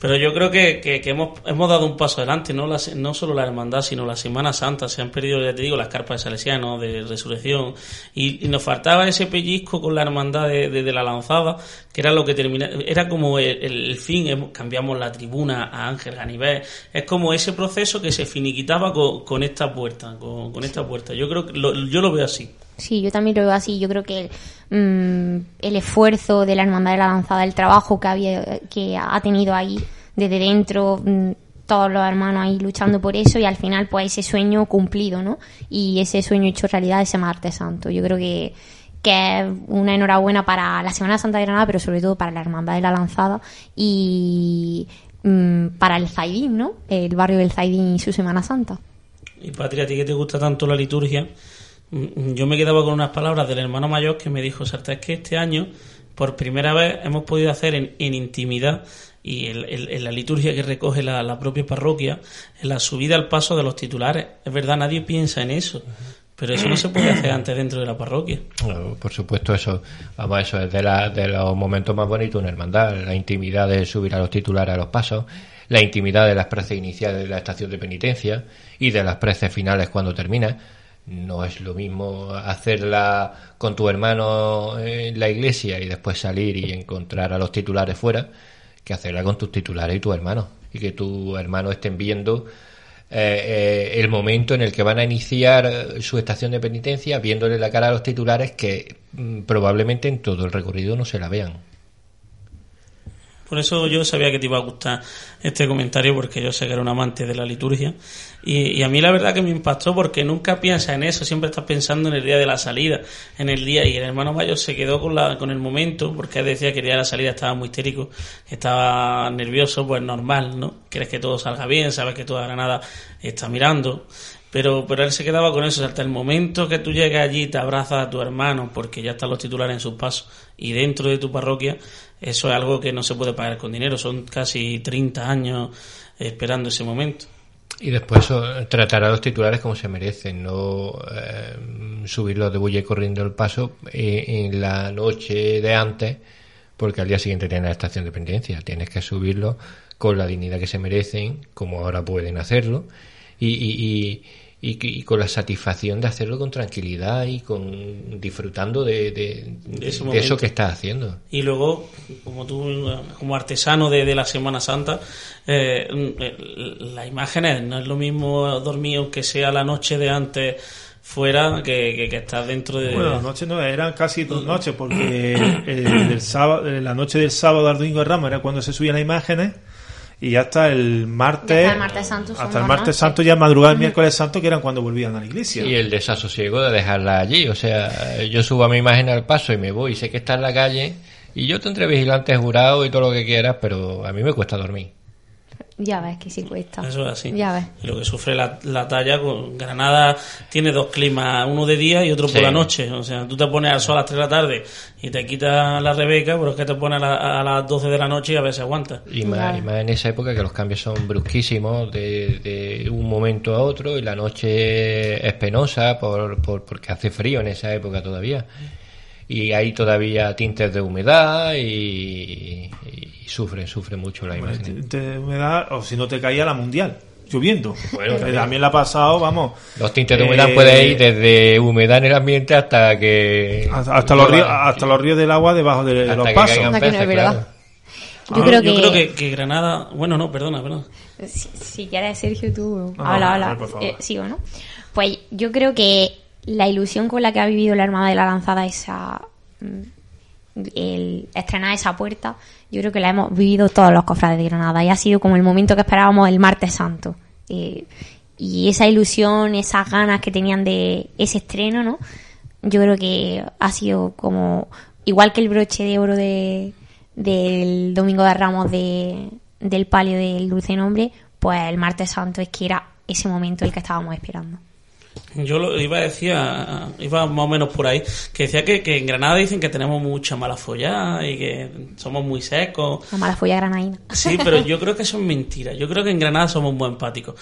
Pero yo creo que, que, que hemos, hemos dado un paso adelante, no, la no solo la hermandad, sino la Semana Santa. Se han perdido, ya te digo, las carpas de Salesiano, de Resurrección. Y, y nos faltaba ese pellizco con la hermandad de, de- la lanzada, que era lo que termina, era como el, el fin. Cambiamos la tribuna a Ángel Ganivet. Es como ese proceso que se finiquitaba con, con esta puerta, con, con esta puerta. Yo creo que lo, yo lo veo así. Sí, yo también lo veo así. Yo creo que mm, el esfuerzo de la Hermandad de la Lanzada, el trabajo que, había, que ha tenido ahí desde dentro, mm, todos los hermanos ahí luchando por eso y al final pues ese sueño cumplido, ¿no? Y ese sueño hecho realidad ese martes santo. Yo creo que, que es una enhorabuena para la Semana Santa de Granada, pero sobre todo para la Hermandad de la Lanzada y mm, para el Zaidín, ¿no? El barrio del Zaidín y su Semana Santa. Y Patria, a ti que te gusta tanto la liturgia, yo me quedaba con unas palabras del hermano mayor que me dijo, Sarta, es que este año, por primera vez, hemos podido hacer en, en intimidad y en, en- en la liturgia que recoge la, propia parroquia, en la subida al paso de los titulares. Es verdad, nadie piensa en eso, pero eso no se puede hacer antes dentro de la parroquia. Por supuesto, eso, vamos, eso es de, los momentos más bonitos una hermandad, la intimidad de subir a los titulares a los pasos, la intimidad de las preces iniciales de la estación de penitencia y de las preces finales cuando termina. No es lo mismo hacerla con tu hermano en la iglesia y después salir y encontrar a los titulares fuera que hacerla con tus titulares y tus hermanos. Y que tus hermanos estén viendo eh, eh, el momento en el que van a iniciar eh, su estación de penitencia, viéndole la cara a los titulares que mm, probablemente en todo el recorrido no se la vean. Por eso yo sabía que te iba a gustar este comentario porque yo sé que era un amante de la liturgia y, a mí la verdad que me impactó porque nunca piensas en eso, siempre estás pensando en el día de la salida, en el día y el hermano mayor se quedó con la con el momento porque él decía que el día de la salida estaba muy histérico, estaba nervioso, pues normal, ¿no? Quieres que todo salga bien, sabes que toda Granada está mirando, pero, pero él se quedaba con eso, hasta el momento que tú llegas allí, te abrazas a tu hermano, porque ya están los titulares en sus pasos, y dentro de tu parroquia, eso es algo que no se puede pagar con dinero, son casi 30 años esperando ese momento. Y después eso, tratar a los titulares como se merecen, no eh, subirlos de bulle corriendo el paso eh, en la noche de antes, porque al día siguiente tienen la estación de penitencia. Tienes que subirlos con la dignidad que se merecen, como ahora pueden hacerlo, y, y, y, y- y con la satisfacción de hacerlo con tranquilidad y con disfrutando de, de- eso que estás haciendo. Y luego, como tú, como artesano de, de la Semana Santa, eh, las imágenes, no es lo mismo dormir aunque sea la noche de antes fuera que, que, que estar dentro de... Bueno, las noches no, eran casi dos noches, porque el, del sábado, eh, la noche del sábado al domingo de Ramos era cuando se subían las imágenes, y hasta el martes, hasta el martes santo son hasta el dos martes noches. santo, ya madrugada el miércoles santo, que eran cuando volvían a la iglesia. Y el desasosiego de dejarla allí. O sea, yo subo a mi imagen al paso y me voy, sé que está en la calle y yo tendré vigilantes jurados y todo lo que quieras, pero a mí me cuesta dormir. Ya ves que sí cuesta. Eso es así. Ya ves. Y lo que sufre la, la talla, con Granada tiene dos climas, uno de día y otro por Sí. la noche. O sea, tú te pones al sol a las 3 de la tarde y te quitas la Rebeca, pero es que te pones a, la- a las 12 de la noche y a ver si aguanta. Y más, Claro. y más en esa época que los cambios son brusquísimos de, de un momento a otro y la noche es penosa por, por- porque hace frío en esa época todavía. Y hay todavía tintes de humedad y, y sufre, sufre mucho la imagen. Te- te- humedad, o si no te caía la mundial, lloviendo. Bueno, Que también. también la ha pasado, vamos. Los tintes de humedad Eh, pueden ir desde humedad en el ambiente hasta que... Hasta, hasta los ríos, hasta los ríos del agua debajo de hasta los que pasos. caigan Aquí no es peces, verdad. claro. Yo Ah, creo que... yo creo que, que Granada. Bueno, no, perdona, perdona. Si, si quieres, Sergio, tú habla, habla. por favor. Eh, sigo, ¿no? Pues yo creo que la ilusión con la que ha vivido la Armada de la Lanzada esa... mm, El estrenar esa puerta, yo creo que la hemos vivido todos los cofrades de Granada y ha sido como el momento que esperábamos el martes santo. Eh, y esa ilusión, esas ganas que tenían de ese estreno, ¿no? Yo creo que ha sido como igual que el broche de oro de, del Domingo de Ramos de, del palio del Dulce Nombre, pues el martes santo es que era ese momento el que estábamos esperando. Yo lo iba a decir, iba más o menos por ahí, que decía que, que en Granada dicen que tenemos mucha mala follada y que somos muy secos. La mala folla granaína. Sí, pero yo creo que eso es mentira. Yo creo que en Granada somos muy empáticos.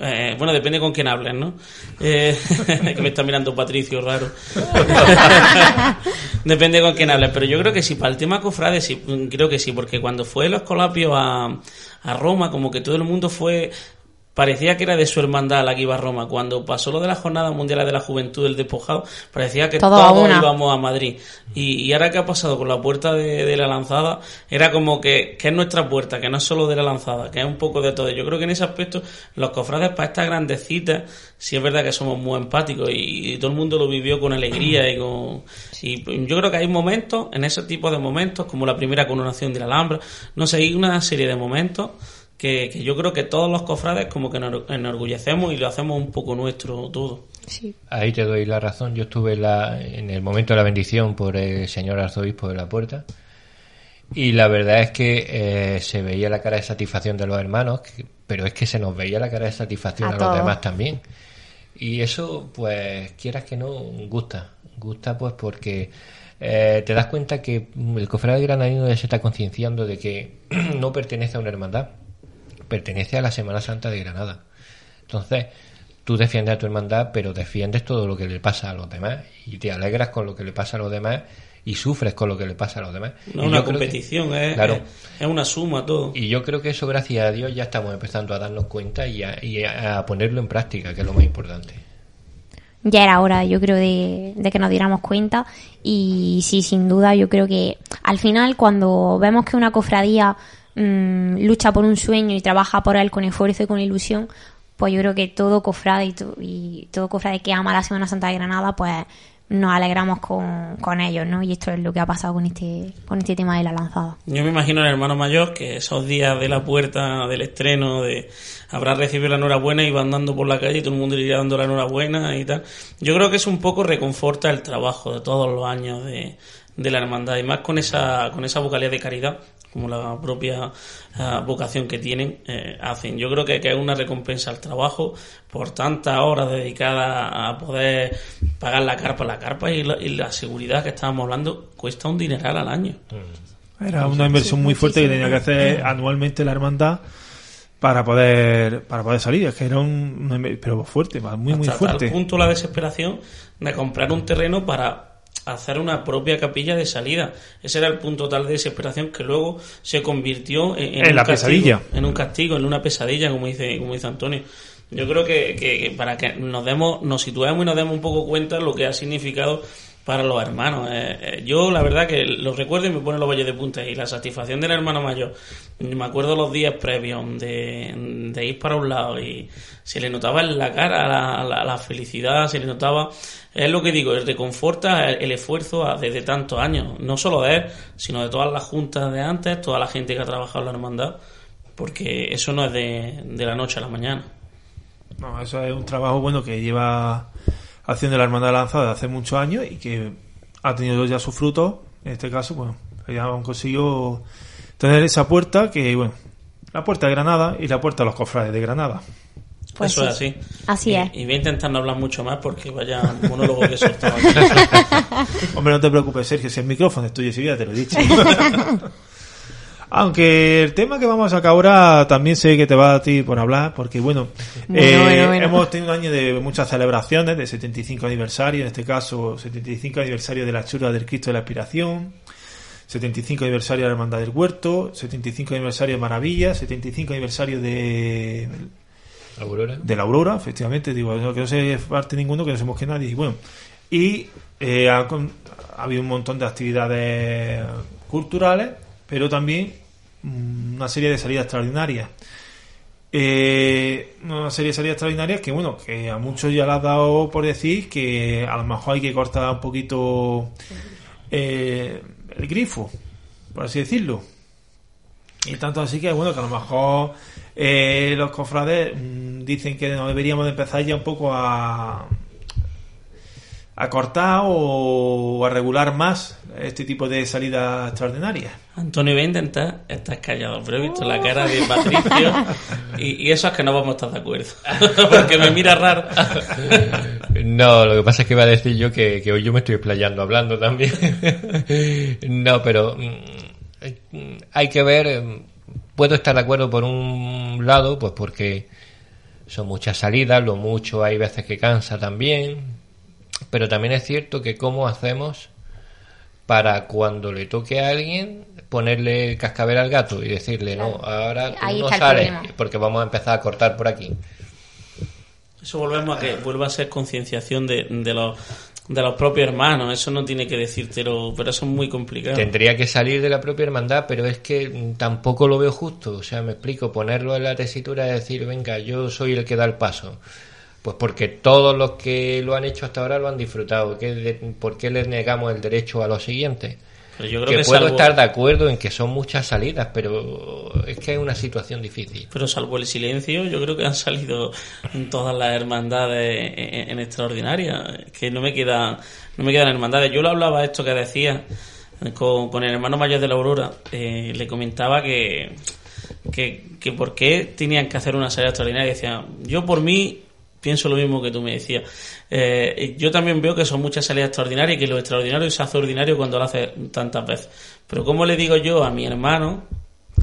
Eh, bueno, depende con quién hables, ¿no? Eh, que me está mirando Patricio, raro. depende con quién hables. Pero yo creo que sí, para el tema cofrade, sí, creo que sí, porque cuando fue el Escolapio a, a Roma, como que todo el mundo fue parecía que era de su hermandad la que iba a Roma. Cuando pasó lo de la Jornada Mundial de la Juventud del Despojado, parecía que Todo todos una. íbamos a Madrid. Y, y ahora que ha pasado con la puerta de, de la lanzada, era como que, que es nuestra puerta, que no es solo de la lanzada, que es un poco de todo. Yo creo que en ese aspecto, los cofrades para estas grandes citas, sí es verdad que somos muy empáticos y, y todo el mundo lo vivió con alegría y con... Y yo creo que hay momentos, en ese tipo de momentos, como la primera coronación de la Alhambra, no sé, hay una serie de momentos que, que yo creo que todos los cofrades como que nos enorgullecemos y lo hacemos un poco nuestro todo. Sí. Ahí te doy la razón. Yo estuve en, la- en el momento de la bendición por el señor arzobispo de la puerta. Y la verdad es que eh, se veía la cara de satisfacción de los hermanos, que- pero es que se nos veía la cara de satisfacción A a, los demás también. Y eso, pues, quieras que no, gusta. Gusta, pues, porque eh, te das cuenta que el cofrade granadino ya se está concienciando de que no pertenece a una hermandad, pertenece a la Semana Santa de Granada. Entonces, tú defiendes a tu hermandad, pero defiendes todo lo que le pasa a los demás y te alegras con lo que le pasa a los demás y sufres con lo que le pasa a los demás. No Y es una que- competición, es, Claro. es, es una suma todo. y yo creo que eso, gracias a Dios, ya estamos empezando a darnos cuenta y a, y a- a ponerlo en práctica, que es lo más importante. ya era hora, yo creo, de, de que nos diéramos cuenta. Y sí, sin duda, yo creo que al final, cuando vemos que una cofradía mm, lucha por un sueño y trabaja por él con esfuerzo y con ilusión, pues yo creo que todo cofrade y, to- y todo cofrade que ama la Semana Santa de Granada, pues nos alegramos con, con ellos, ¿no? Y esto es lo que ha pasado con este, con este tema de la lanzada. Yo me imagino el hermano mayor que esos días de la puerta del estreno, de habrá recibido la enhorabuena y va andando por la calle y todo el mundo le iría dando la enhorabuena y tal. Yo creo que eso un poco reconforta el trabajo de todos los años de, de la hermandad y más con esa, con esa vocalidad de caridad como la propia ah, vocación que tienen, eh, hacen. Yo creo que, que es una recompensa al trabajo por tantas horas dedicadas a poder pagar la carpa. La carpa y la, y la seguridad que estábamos hablando cuesta un dineral al año. Era una inversión muy fuerte que tenía que hacer anualmente la hermandad para poder para poder salir. Es que era un, pero fuerte, muy muy Hasta fuerte. tal punto la desesperación de comprar un terreno para hacer una propia capilla de salida. Ese era el punto tal de desesperación que luego se convirtió en, En un la castigo, pesadilla. En un castigo, en una pesadilla, como dice, como dice Antonio. Yo creo que, que- que para que nos demos, nos situemos y nos demos un poco cuenta lo que ha significado para los hermanos. Eh, eh, yo la verdad que lo recuerdo y me pone los valles de punta y la satisfacción del hermano mayor. Me acuerdo los días previos de, de ir para un lado y se le notaba en la cara la, la- felicidad, se le notaba, es lo que digo, el reconforta el, el esfuerzo desde tantos años, no solo de él, sino de todas las juntas de antes, toda la gente que ha trabajado en la hermandad, porque eso no es de la noche a la mañana. No, eso es un trabajo bueno que lleva haciendo la hermandad de lanzada desde hace muchos años y que ha tenido ya sus frutos. En este caso, bueno, ya han conseguido tener esa puerta que, bueno, la puerta de Granada y la puerta a los cofrades de Granada. Pues Eso sí. es así. Así y, es. Y voy a intentar no hablar mucho más porque vaya monólogo que soltaba. Hombre, no te preocupes, Sergio, si el micrófono es tuyo, si ya te lo he dicho. Aunque el tema que vamos a sacar ahora también sé que te va a ti por hablar, porque bueno, Bueno, eh, bueno, bueno. hemos tenido un año de muchas celebraciones, de 75 aniversario, en este caso 75 aniversario de la chura del Cristo de la Aspiración, 75 aniversario de la Hermandad del Huerto, 75 aniversario de Maravilla, 75 aniversario de Aurora. de la Aurora, efectivamente, digo, no, que no se parte ninguno, que no se mosque nadie. Y bueno, y eh, ha, habido un montón de actividades culturales, pero también una serie de salidas extraordinarias. Eh, una serie de salidas extraordinarias que, bueno, que a muchos ya le ha dado por decir que a lo mejor hay que cortar un poquito eh, el grifo, por así decirlo. Y tanto así que, bueno, que a lo mejor eh, los cofrades mm, dicen que no deberíamos de empezar ya un poco a, a cortar o a regular más este tipo de salidas extraordinarias. Antonio voy a intentar, estás callado, pero he visto la cara de Patricio y, y eso es que no vamos a estar de acuerdo. Porque me mira raro. No, lo que pasa es que iba a decir yo que, que hoy yo me estoy explayando hablando también. no, pero mm, hay que ver. eh, Puedo estar de acuerdo por un lado, pues porque son muchas salidas, lo mucho hay veces que cansa también. Pero también es cierto que cómo hacemos para cuando le toque a alguien ponerle cascabel al gato y decirle, no, ahora tú Ahí no el sales porque vamos a empezar a cortar por aquí. Eso volvemos a que vuelva a ser concienciación de, de los de los propios hermanos. Eso no tiene que decírtelo, pero eso es muy complicado. Tendría que salir de la propia hermandad, pero es que tampoco lo veo justo. O sea, me explico, ponerlo en la tesitura y decir, venga, yo soy el que da el paso. Pues porque todos los que lo han hecho hasta ahora lo han disfrutado. ¿Qué de- ¿Por qué les negamos el derecho a los siguientes? Pero yo creo Que que, puedo salvo, estar de acuerdo en que son muchas salidas, pero es que es una situación difícil. pero salvo el silencio, yo creo que han salido todas las hermandades en, en extraordinaria. Que no me quedan, no me quedan hermandades. Yo lo hablaba esto que decía con, con el hermano mayor de la Aurora. Eh, le comentaba que, que, que por qué tenían que hacer una salida extraordinaria. Y decía, yo por mí pienso lo mismo que tú me decías. Eh, yo también veo que son muchas salidas extraordinarias y que lo extraordinario se hace ordinario cuando lo hace tantas veces. Pero ¿cómo le digo yo a mi hermano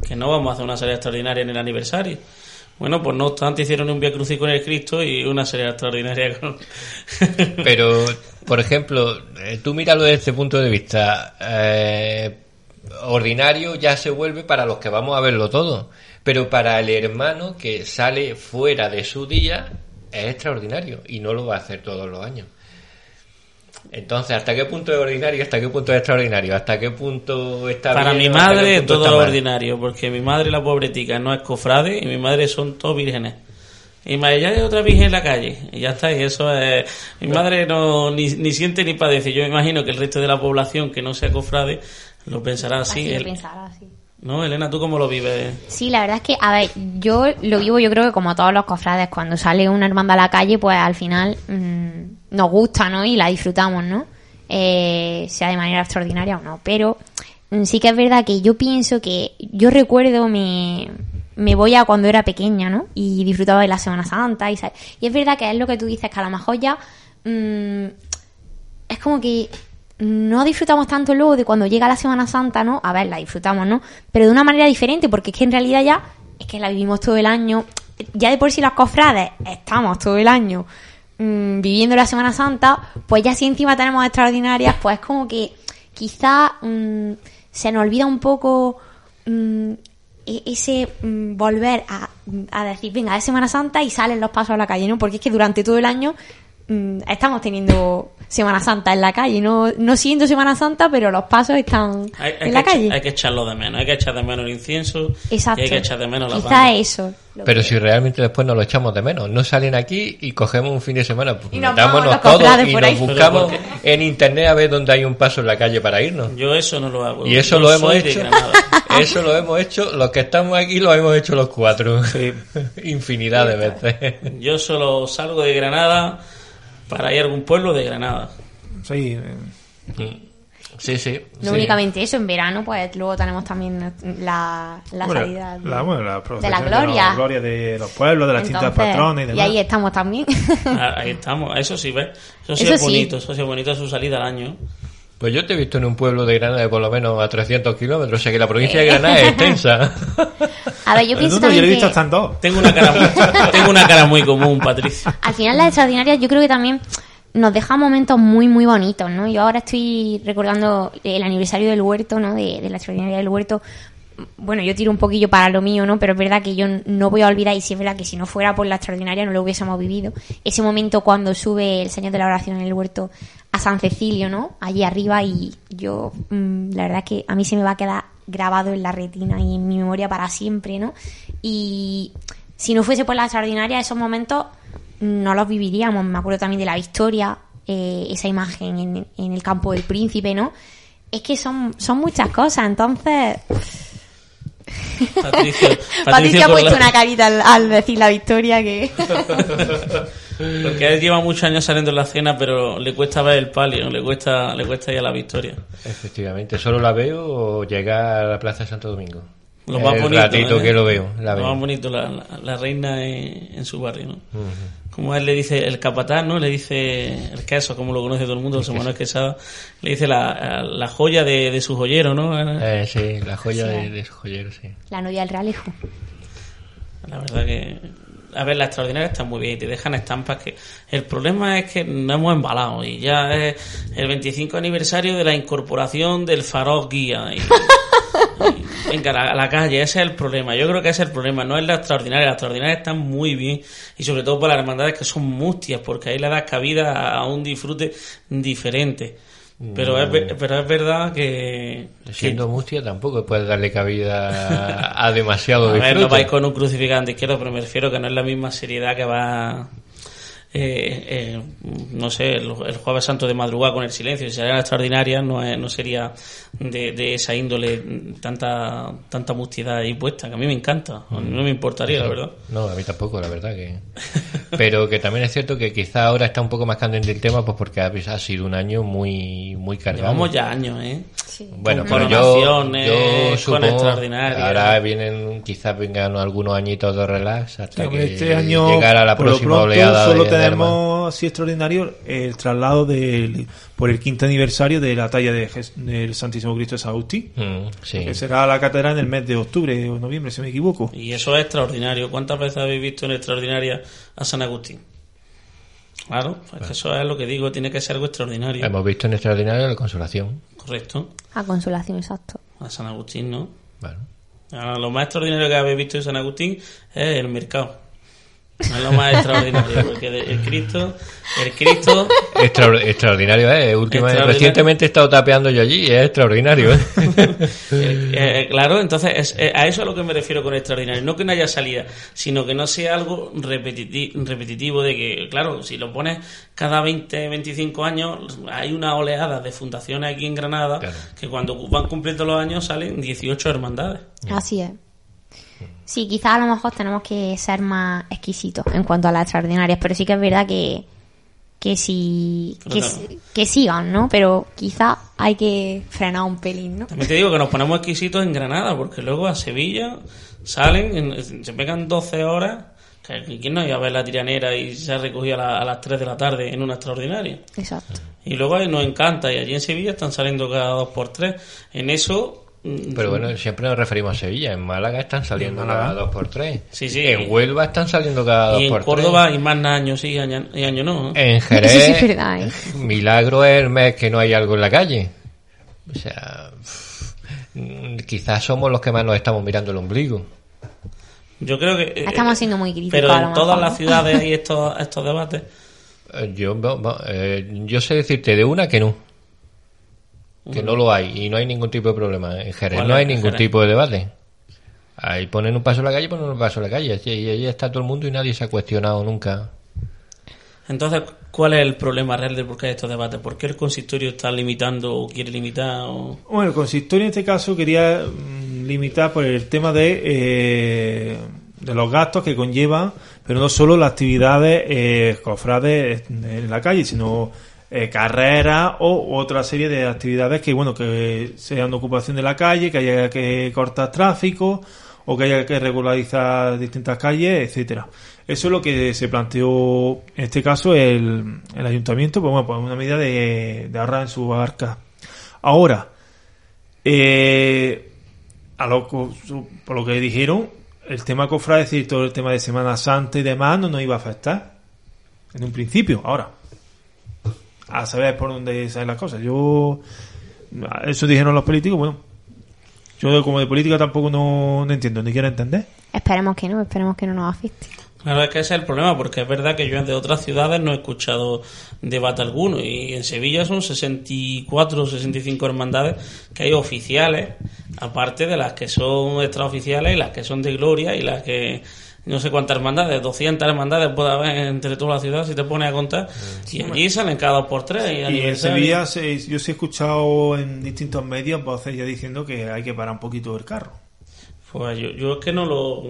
que no vamos a hacer una salida extraordinaria en el aniversario? Bueno, pues no obstante hicieron un Via Crucis con el Cristo y una salida extraordinaria con... Pero, por ejemplo, eh, tú míralo desde este punto de vista. eh, ordinario ya se vuelve para los que vamos a verlo todo. Pero para el hermano que sale fuera de su día es extraordinario y no lo va a hacer todos los años. Entonces, ¿hasta qué punto es ordinario? ¿Hasta qué punto es extraordinario? ¿Hasta qué punto está Para bien? mi ¿Hasta qué madre punto todo lo ordinario, porque mi madre, la pobretica, no es cofrade y mi madre son todos vírgenes. Y más allá hay otra virgen en la calle. Y ya está, y eso es... Mi madre no ni, ni siente ni padece. Yo me imagino que el resto de la población que no sea cofrade lo pensará así. Así lo El- pensará, así. ¿No, Elena? ¿Tú cómo lo vives? Sí, la verdad es que, a ver, yo lo vivo, yo creo que como todos los cofrades, cuando sale una hermandad a la calle, pues al final mm, nos gusta, ¿no? Y la disfrutamos, ¿no? Eh, sea de manera extraordinaria o no. Pero mm, sí que es verdad que yo pienso que, yo recuerdo, me, me voy a cuando era pequeña, ¿no? Y disfrutaba de la Semana Santa y, y es verdad que es lo que tú dices, que a lo mejor ya mm, es como que no disfrutamos tanto luego de cuando llega la Semana Santa, ¿no? A ver, la disfrutamos, ¿no? Pero de una manera diferente, porque es que en realidad ya es que la vivimos todo el año. Ya de por sí las cofrades estamos todo el año mm, viviendo la Semana Santa, pues ya si encima tenemos extraordinarias, pues es como que quizá mm, se nos olvida un poco mm, e- ese volver a, a decir, venga, es Semana Santa y salen los pasos a la calle, ¿no? Porque es que durante todo el año mm, estamos teniendo Semana Santa en la calle, no, no siendo Semana Santa, pero los pasos están Hay, hay en la que, calle. echa- hay que echarlo de menos. Hay que echar de menos el incienso. Exacto. Y hay que echar de menos la Quizá eso. Pero si realmente después nos lo echamos de menos, no salen aquí y cogemos un fin de semana, pues Y nos metámonos todos y nos ahí. buscamos en internet a ver dónde hay un paso en la calle para irnos. Yo eso no lo hago. Y eso lo hemos hecho. Eso lo hemos hecho, los que estamos aquí lo hemos hecho los cuatro. Sí. Infinidad de veces. Yo solo salgo de Granada para ir a algún pueblo de Granada. Sí, eh, Sí, sí. No sí. únicamente eso, en verano, pues luego tenemos también la, la Bueno, salida de, la, bueno, la de procesión la gloria. la gloria de los pueblos, de las distintas Entonces, patrones y y demás. ahí estamos también. Ah, Ahí estamos, eso sí, ¿ves? Eso sí Eso es sí. bonito, eso sí es bonito su salida al año. Pues yo te he visto en un pueblo de Granada de por lo menos a 300 kilómetros, o sea que la provincia de Granada es extensa. A ver, yo pienso no, yo también lo he visto que hasta en dos. Tengo una cara muy, tengo una cara muy común, Patricia. al final las extraordinarias yo creo que también nos deja momentos muy, muy bonitos, ¿no? Yo ahora estoy recordando el aniversario del huerto, ¿no? De, de la extraordinaria del huerto. Bueno, yo tiro un poquillo para lo mío, ¿no? Pero es verdad que yo no voy a olvidar, y si es verdad que si no fuera por la extraordinaria no lo hubiésemos vivido. Ese momento cuando sube el Señor de la Oración en el huerto a San Cecilio, ¿no? Allí arriba y yo, mm, la verdad que a mí se me va a quedar grabado en la retina y en mi memoria para siempre, ¿no? Y si no fuese por la extraordinaria, esos momentos no los viviríamos. Me acuerdo también de la victoria, eh, esa imagen en, en el campo del príncipe, ¿no? Es que son, son muchas cosas, entonces... Patricia, Patricia ha por puesto la- una carita al, al decir la victoria que... Porque él lleva muchos años saliendo en la cena, pero le cuesta ver el palio, le cuesta, le cuesta ir a la victoria. Efectivamente, solo la veo llegar a la Plaza de Santo Domingo. Lo más el bonito. ratito ¿eh? que lo veo, la lo veo. más bonito, la, la- la reina en, en su barrio, ¿no? Como él le dice, el capataz, ¿no? Le dice, el queso, como lo conoce todo el mundo, José Manuel Quesada, le dice la, la joya de, de su joyero, ¿no? Eh, sí, la joya Sí. de, de su joyero, sí. La novia del Realejo. La verdad que... A ver, la extraordinaria está muy bien y te dejan estampas que... El problema es que no hemos embalado y ya es el 25 aniversario de la incorporación del farol guía. Y venga, a la, a la calle, ese es el problema. Yo creo que ese es el problema, no es la extraordinaria. La extraordinaria está muy bien y sobre todo para las hermandades que son mustias porque ahí le das cabida a, a un disfrute diferente. Pero, es, pero es verdad que... que- Siendo mustia tampoco puedes darle cabida a demasiado a ver, disfrute. no vais con un crucificante izquierdo, pero me refiero que no es la misma seriedad que va, eh, eh, no sé, el, el Jueves Santo de madrugada con el silencio. Si sería extraordinaria, no, es- no sería de, de esa índole tanta tanta mustiedad ahí puesta, que a mí me encanta. No me importaría, la verdad. No, a mí tampoco, la verdad que. Pero que también es cierto que quizá ahora está un poco más candente el tema, pues porque ha, ha sido un año muy muy cargado. Llevamos ya años, ¿eh? Bueno, con pero yo, con extraordinarias. ahora vienen, quizás vengan algunos añitos de relax hasta Sí, que este año, llegara la próxima pronto, oleada solo de. Tenemos así extraordinario el traslado del, por el quinto aniversario de la talla de Jes- del Santísimo Cristo de San Agustín, Mm, sí. que será a la catedral en el mes de octubre o noviembre, si me equivoco. Y eso es extraordinario. ¿Cuántas veces habéis visto en extraordinaria a San Agustín? Claro, pues eso es lo que digo, tiene que ser algo extraordinario. Hemos visto en extraordinario la consolación. Correcto. A consolación, exacto. A San Agustín, ¿no? Bueno. Ahora, lo más extraordinario que habéis visto de San Agustín es el mercado. No es lo más extraordinario, porque el Cristo, el Cristo, Extra- extraordinario, ¿eh? Últimamente, Extraordinario. recientemente he estado tapeando yo allí y es extraordinario, ¿eh? eh, eh, claro, entonces es- eh, a eso es a lo que me refiero con extraordinario. No que no haya salida, sino que no sea algo repetiti- repetitivo de que, claro, si lo pones cada 20, 25 años, hay una oleada de fundaciones aquí en Granada Claro. que cuando van cumpliendo los años salen 18 hermandades. Así es. Sí, quizás a lo mejor tenemos que ser más exquisitos en cuanto a las extraordinarias, pero sí que es verdad que que sí que, Claro. si- que sigan, ¿no? Pero quizás hay que frenar un pelín, ¿no? También te digo que nos ponemos exquisitos en Granada, porque luego a Sevilla salen, en- se pegan 12 horas. que ¿Quién no iba a ver la tiranera y se ha recogido a, la- a las 3 de la tarde en una extraordinaria? Exacto. Y luego ahí nos encanta, y allí en Sevilla están saliendo cada 2 por 3 En eso. Mm, Pero bueno, siempre nos referimos a Sevilla. En Málaga están saliendo En Málaga. cada dos por tres. Sí, sí. En Huelva están saliendo cada dos y en por Córdoba tres. y más año sí y año, y año no. ¿eh? En Eso Jerez, sí es verdad, ¿eh? milagro es el mes que no hay algo en la calle. O sea, mm, quizás somos los que más nos estamos mirando el ombligo. Yo creo que. eh, Estamos siendo muy críticos. Pero en todas las ciudades hay estos, estos debates. Eh, Yo, eh, yo sé decirte de una que no. Que no lo hay y no hay ningún tipo de problema. En Jerez ¿Cuál no hay ningún Jerez. tipo de debate. Ahí ponen un paso en la calle, ponen un paso en la calle. Y ahí está todo el mundo y nadie se ha cuestionado nunca. Entonces, ¿cuál es el problema real de por qué hay estos debates? ¿Por qué el consistorio está limitando o quiere limitar? O... Bueno, el consistorio en este caso quería mm, limitar por el tema de, eh, de los gastos que conllevan, pero no solo las actividades eh, cofrades en la calle, sino eh, carreras o otra serie de actividades que, bueno, que sean ocupación de la calle, que haya que cortar tráfico o que haya que regularizar distintas calles, etcétera. Eso es lo que se planteó en este caso el, el ayuntamiento, pues bueno, pues una medida de, de ahorrar en su arca. Ahora, eh, a por lo que dijeron, el tema cofrade, es decir, todo el tema de Semana Santa y demás, no nos iba a afectar en un principio. Ahora, a saber por dónde salen las cosas. Yo, eso dijeron los políticos, bueno, yo como de política tampoco no, no entiendo, ni quiero entender. Esperemos que no, esperemos que no nos afecte. Claro, es que ese es el problema, porque es verdad que yo de otras ciudades no he escuchado debate alguno. Y en Sevilla son 64 o 65 hermandades que hay oficiales, aparte de las que son extraoficiales y las que son de gloria y las que no sé cuántas hermandades, 200 hermandades puede haber entre toda la ciudad si te pones a contar. Y allí salen cada dos por tres. Y, Y en Sevilla se- yo sí he escuchado en distintos medios voces ya diciendo que hay que parar un poquito el carro. Pues yo, yo es que no lo.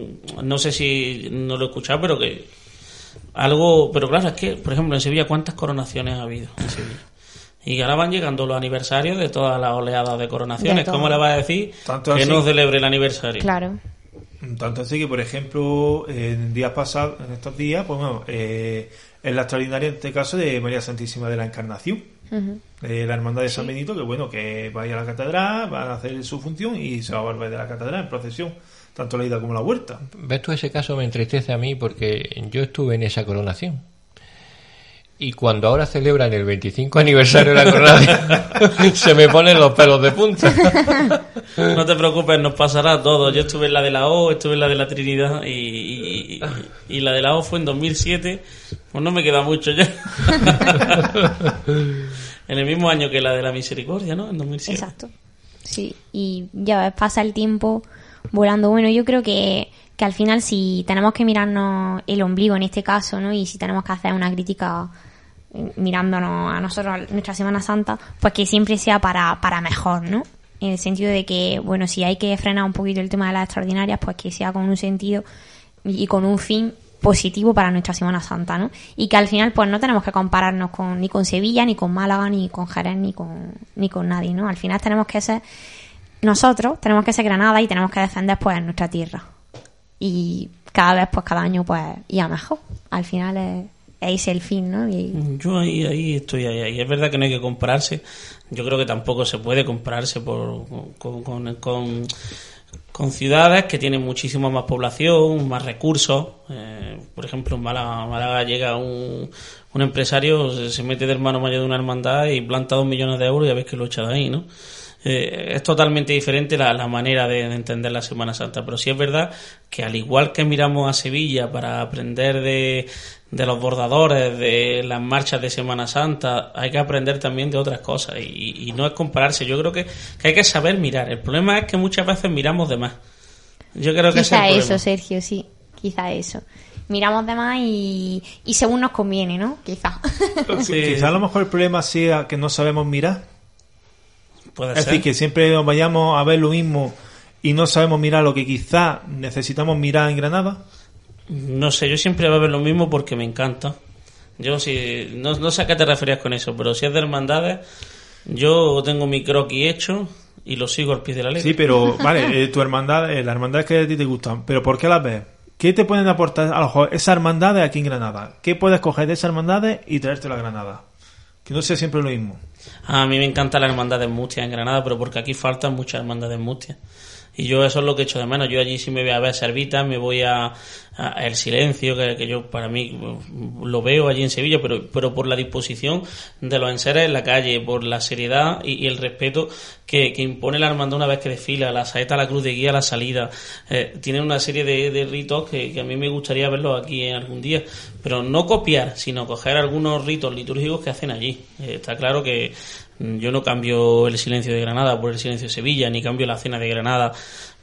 No sé si no lo he escuchado, pero que. Algo. Pero claro, es que, por ejemplo, en Sevilla, ¿cuántas coronaciones ha habido en Sevilla? Y ahora van llegando los aniversarios de todas las oleadas de coronaciones. De. ¿Cómo le vas a decir Tanto que así- no celebre el aniversario? Claro. Tanto así que, por ejemplo, en días pasados, en estos días, pues bueno, eh, en la extraordinaria, en este caso, de María Santísima de la Encarnación, de la Hermandad de San Benito, que bueno, que va a ir a la catedral, va a hacer su función y se va a volver de la catedral en procesión, tanto la ida como la vuelta. ¿Ves tú ese caso me entristece a mí porque yo estuve en esa coronación. Y cuando ahora celebran el 25 aniversario de la coronación, se me ponen los pelos de punta. No te preocupes, nos pasará todo. Yo estuve en la de la O, estuve en la de la Trinidad y, y- y- y la de la O fue en 2007. Pues no me queda mucho ya. en el mismo año que la de la Misericordia, ¿no? En 2007. Exacto. Sí, y ya pasa el tiempo volando. Bueno, yo creo que, que al final si tenemos que mirarnos el ombligo en este caso, ¿no? Y si tenemos que hacer una crítica mirándonos a nosotros, a nuestra Semana Santa, pues que siempre sea para, para mejor, ¿no? En el sentido de que, bueno, si hay que frenar un poquito el tema de las extraordinarias, pues que sea con un sentido y y con un fin positivo para nuestra Semana Santa, ¿no? Y que al final pues no tenemos que compararnos con ni con Sevilla, ni con Málaga, ni con Jerez, ni con ni con nadie, ¿no? Al final tenemos que ser nosotros, tenemos que ser Granada y tenemos que defender pues nuestra tierra. Y cada vez pues cada año pues ya mejor. Al final es, es ese el fin, ¿no? Y, Yo ahí, ahí estoy ahí, ahí. Es verdad que no hay que compararse. Yo creo que tampoco se puede compararse por, con, con, ciudades que tienen muchísima más población, más recursos. Eh, por ejemplo, en Málaga, Málaga llega un, un empresario, se, mete de hermano mayor de una hermandad y planta dos millones de euros y ya ves que lo echa de ahí, ¿no? Eh, es totalmente diferente la, la manera de, de entender la Semana Santa, pero sí es verdad que al igual que miramos a Sevilla para aprender de, de los bordadores, de las marchas de Semana Santa, hay que aprender también de otras cosas y, y no es compararse. Yo creo que, que hay que saber mirar. El problema es que muchas veces miramos de más. Yo creo que quizá es el eso, problema. Sergio, sí. Quizá eso. Miramos de más y, y según nos conviene, ¿no? Quizá. Sí. Quizá a lo mejor el problema sea que no sabemos mirar. Puede Es ser. decir, que siempre nos vayamos a ver lo mismo y no sabemos mirar lo que quizá necesitamos mirar en Granada. No sé, yo siempre voy a ver lo mismo porque me encanta. Yo si no, no sé a qué te referías con eso, pero si es de hermandades, yo tengo mi croquis hecho y lo sigo al pie de la letra. Sí, pero vale, eh, tu hermandad, eh, las hermandades que a ti te gustan, pero ¿por qué las ves? ¿Qué te pueden aportar a lo mejor esas hermandades aquí en Granada? ¿Qué puedes coger de esas hermandades y traerte a Granada? Que no sea siempre lo mismo. A mí me encanta la hermandad de Mustia en Granada, pero porque aquí faltan muchas hermandades Mustia. Y yo eso es lo que echo de menos. Yo allí sí me voy a ver Servitas, me voy a, El Silencio, que, que yo para mí lo veo allí en Sevilla, pero, pero por la disposición de los enseres en la calle, por la seriedad y, el respeto que, que impone la hermandad una vez que desfila, la saeta, la cruz de guía, la salida. Eh, tienen una serie de, ritos que, a mí me gustaría verlos aquí en algún día. Pero no copiar, sino coger algunos ritos litúrgicos que hacen allí. Eh, está claro que yo no cambio el silencio de Granada por el silencio de Sevilla, ni cambio la cena de Granada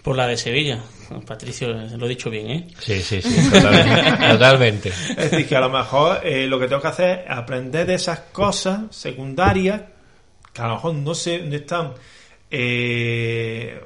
por la de Sevilla. Patricio, lo he dicho bien, ¿eh? Sí, sí, sí, totalmente. totalmente. Es decir, que a lo mejor eh, lo que tengo que hacer es aprender de esas cosas secundarias que a lo mejor no, se, no están eh,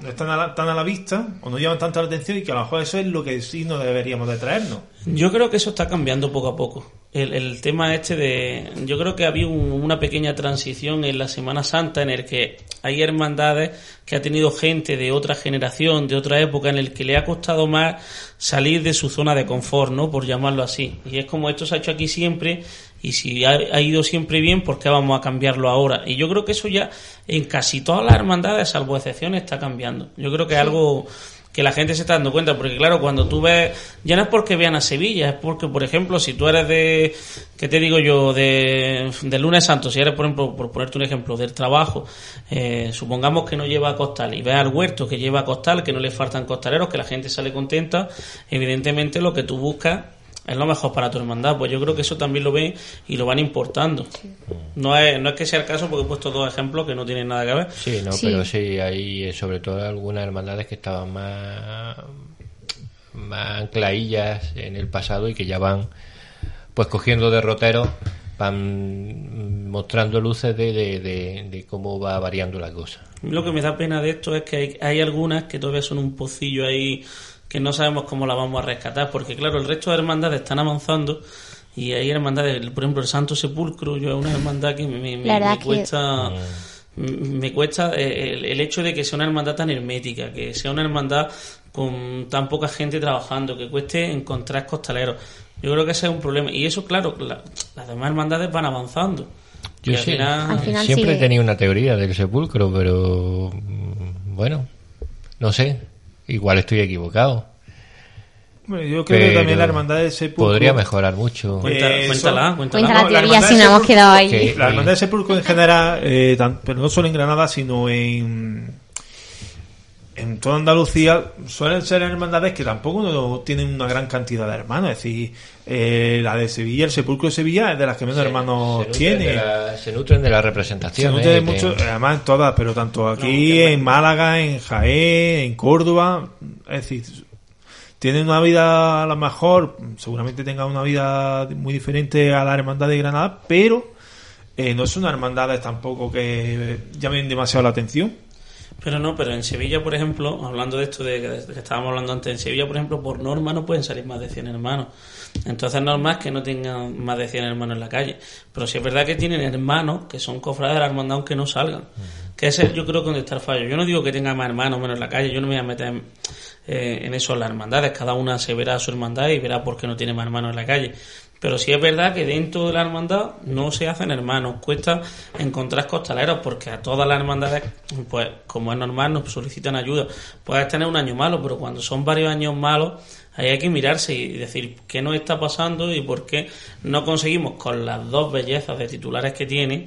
no están a la- tan a la vista o no llaman tanta la atención y que a lo mejor eso es lo que sí no deberíamos de traernos. Yo creo que eso está cambiando poco a poco. El, el tema este de... Yo creo que había un- una pequeña transición en la Semana Santa en el que hay hermandades que ha tenido gente de otra generación, de otra época, en el que le ha costado más salir de su zona de confort, ¿no? Por llamarlo así. Y es como esto se ha hecho aquí siempre y si ha, ido siempre bien, ¿por qué vamos a cambiarlo ahora? Y yo creo que eso ya en casi todas las hermandades, salvo excepciones, está cambiando. Yo creo que es algo que la gente se está dando cuenta, porque claro, cuando tú ves, ya no es porque vean a Sevilla, es porque, por ejemplo, si tú eres de, ¿qué te digo yo?, de, del lunes santo, si eres, por ejemplo, por ponerte un ejemplo, del trabajo, eh, supongamos que no lleva costal y ves al huerto que lleva costal, que no le faltan costaleros, que la gente sale contenta, evidentemente lo que tú buscas es lo mejor para tu hermandad, pues yo creo que eso también lo ven y lo van importando. No es, no es que sea el caso porque he puesto dos ejemplos que no tienen nada que ver. Sí, no, Sí. pero sí, hay eh, sobre todo algunas hermandades que estaban más, más ancladillas en el pasado y que ya van pues cogiendo derroteros, van mostrando luces de, de, de- de cómo va variando la cosa. Lo que me da pena de esto es que hay, hay algunas que todavía son un pocillo ahí que no sabemos cómo la vamos a rescatar, porque claro, el resto de hermandades están avanzando y hay hermandades, por ejemplo, el Santo Sepulcro, yo es una hermandad que me, me- me cuesta... Me cuesta eh, el, el hecho de que sea una hermandad tan hermética, que sea una hermandad con tan poca gente trabajando, que cueste encontrar costaleros. Yo creo que ese es un problema. Y eso, claro, la- las demás hermandades van avanzando. Yo Y al sí, final- Al final siempre sigue. he tenido una teoría del sepulcro, pero mm, bueno, no sé, igual estoy equivocado. Bueno, yo creo que Pero también la hermandad de Sepulcro... Podría mejorar mucho. Cuenta- Eh, cuéntala, cuéntala. Cuenta la No, la teoría hermandad si de nos hemos Sepulcro- quedado ahí. que- La hermandad de Sepulcro en general, eh, tan- pero no solo en Granada, sino en, en toda Andalucía, suelen ser hermandades que tampoco no tienen una gran cantidad de hermanos. Es decir, eh, la de Sevilla, el Sepulcro de Sevilla, es de las que menos hermanos se nutren tiene. la- se nutren de la Se representación. nutre ¿eh? mucho, Que- además en todas, pero tanto aquí, en Málaga, en Jaén, en Córdoba, es decir, tienen una vida a lo mejor, seguramente tengan una vida muy diferente a la hermandad de Granada, pero eh, no son hermandades tampoco que llamen demasiado la atención. Pero no, pero en Sevilla, por ejemplo, hablando de esto de que, de que estábamos hablando antes, en Sevilla, por ejemplo, por norma no pueden salir más de 100 hermanos. Entonces, normal es que no tengan más de 100 hermanos en la calle. Pero sí es verdad que tienen hermanos que son cofrades de la hermandad aunque no salgan. Que ese yo creo que donde está el fallo. Yo no digo que tenga más hermanos menos en la calle, yo no me voy a meter en, eh, en eso en las hermandades. Cada una se verá su hermandad y verá por qué no tiene más hermanos en la calle. Pero sí es verdad que dentro de la hermandad no se hacen hermanos. Cuesta encontrar costaleros porque a todas las hermandades, pues como es normal, nos solicitan ayuda. Puedes tener un año malo, pero cuando son varios años malos, ahí hay que mirarse y decir qué nos está pasando y por qué no conseguimos con las dos bellezas de titulares que tiene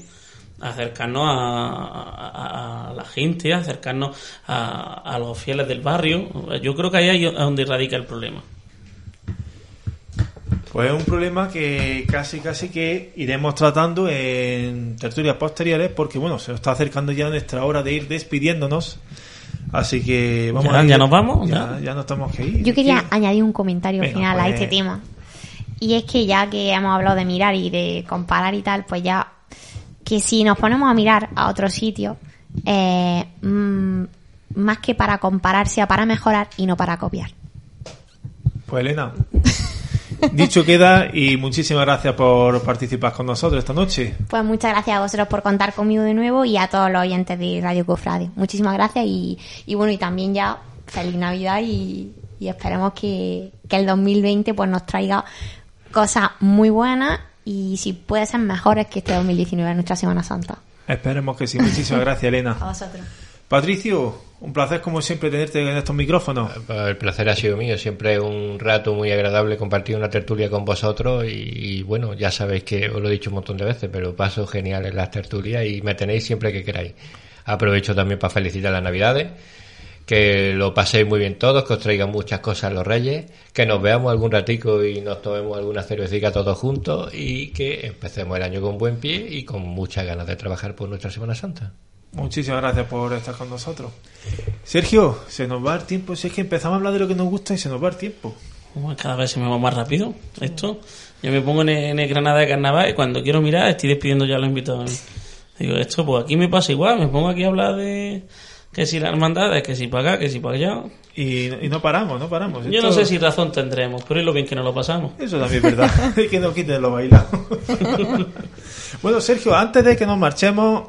acercarnos a, la gente, acercarnos a, a los fieles del barrio. Yo creo que ahí es donde radica el problema. Pues es un problema que casi casi que iremos tratando en tertulias posteriores porque bueno, se nos está acercando ya nuestra hora de ir despidiéndonos. Así que vamos ¿Ya- a ir- ya nos vamos? Ya, ¿Ya? nos tenemos que ir. Yo quería añadir un comentario Venga, final a pues. este tema. Y es que ya que hemos hablado de mirar y de comparar y tal, pues ya que si nos ponemos a mirar a otro sitio, eh, mm, más que para comparar, sea para mejorar y no para copiar. Pues Elena, dicho queda y muchísimas gracias por participar con nosotros esta noche. Pues muchas gracias a vosotros por contar conmigo de nuevo y a todos los oyentes de Radio Cofrade. Muchísimas gracias y, y bueno, y también ya feliz Navidad y, y esperemos que, que el 2020 pues nos traiga cosas muy buenas y si puede ser mejores que este 2019 nuestra Semana Santa. Esperemos que sí. Muchísimas gracias, A Elena. vosotros. Patricio, un placer como siempre tenerte en estos micrófonos. El placer ha sido mío, siempre un rato muy agradable compartir una tertulia con vosotros y, y, bueno, ya sabéis que os lo he dicho un montón de veces, pero paso genial en las tertulias y me tenéis siempre que queráis. Aprovecho también para felicitar las Navidades, que lo paséis muy bien todos, que os traigan muchas cosas los Reyes, que nos veamos algún ratico y nos tomemos alguna cervecita todos juntos y que empecemos el año con buen pie y con muchas ganas de trabajar por nuestra Semana Santa. Muchísimas gracias por estar con nosotros. Sergio, se nos va el tiempo. Si es que empezamos a hablar de lo que nos gusta y se nos va el tiempo. Cada vez se me va más rápido esto. Yo me pongo en el, en el Granada de Carnaval y cuando quiero mirar estoy despidiendo ya a los invitados. Digo, esto pues aquí me pasa igual, me pongo aquí a hablar de que si la hermandad, que si para acá, que si para allá. Y, y no paramos, no paramos. Yo no sé si razón tendremos, pero es lo bien que nos lo pasamos. Eso también es verdad. Que no quiten lo bailado. bueno, Sergio, antes de que nos marchemos,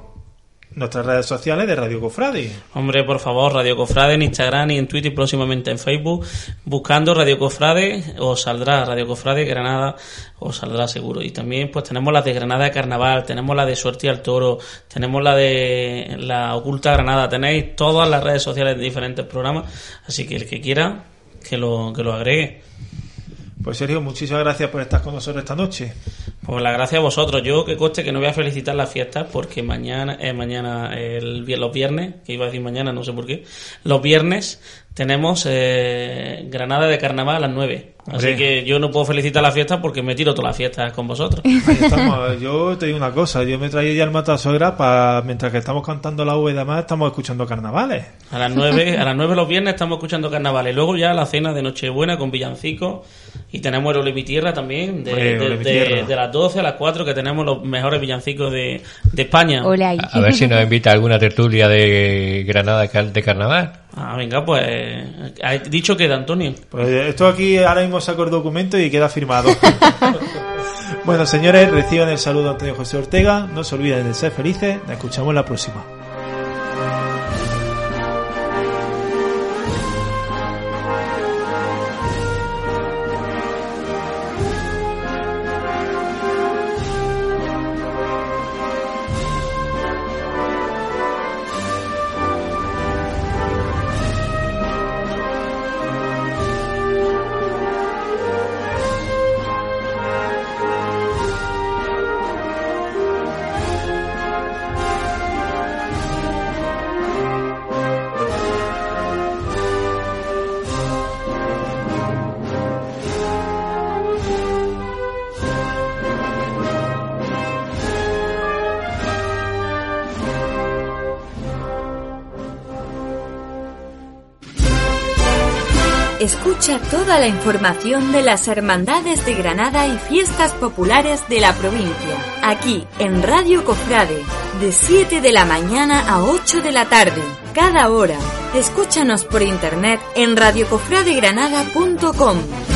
nuestras redes sociales de Radio Cofradi. Hombre, por favor, Radio Cofrade en Instagram y en Twitter y próximamente en Facebook. Buscando Radio Cofrade, os saldrá Radio Cofrade Granada, os saldrá seguro. Y también, pues tenemos la de Granada de Carnaval, tenemos la de Suerte al Toro, tenemos la de la Oculta Granada. Tenéis todas las redes sociales de diferentes programas, así que el que quiera, que lo, que lo agregue. Pues Sergio, muchísimas gracias por estar con nosotros esta noche. Pues la gracia a vosotros. Yo que coste que no voy a felicitar las fiestas porque mañana, eh, mañana, el, los viernes, que iba a decir mañana, no sé por qué, los viernes tenemos eh, Granada de Carnaval a las 9. Así que yo no puedo felicitar las fiestas porque me tiro todas las fiestas con vosotros. Ahí estamos. Yo te digo una cosa, yo me traía ya el matasogra para mientras que estamos cantando la V y demás, estamos escuchando carnavales. A las 9, a las 9 los viernes estamos escuchando carnavales. Luego ya la cena de Nochebuena con villancicos. Y tenemos el Ole mi Tierra también, de, Hombre, de- Ole mi de- Tierra. de las 12 a las 4 que tenemos los mejores villancicos de, de España. A, a ver si nos invita a alguna tertulia de Granada de car- de carnaval. Ah, venga, pues ha dicho que de Antonio. Pues esto aquí ahora mismo saco el documento y queda firmado. bueno, señores, reciban el saludo de Antonio José Ortega. No se olviden de ser felices. Nos escuchamos la próxima. Toda la información de las hermandades de Granada y fiestas populares de la provincia, aquí en Radio Cofrade, de 7 de la mañana a 8 de la tarde, cada hora. Escúchanos por internet en radiocofradegranada.com.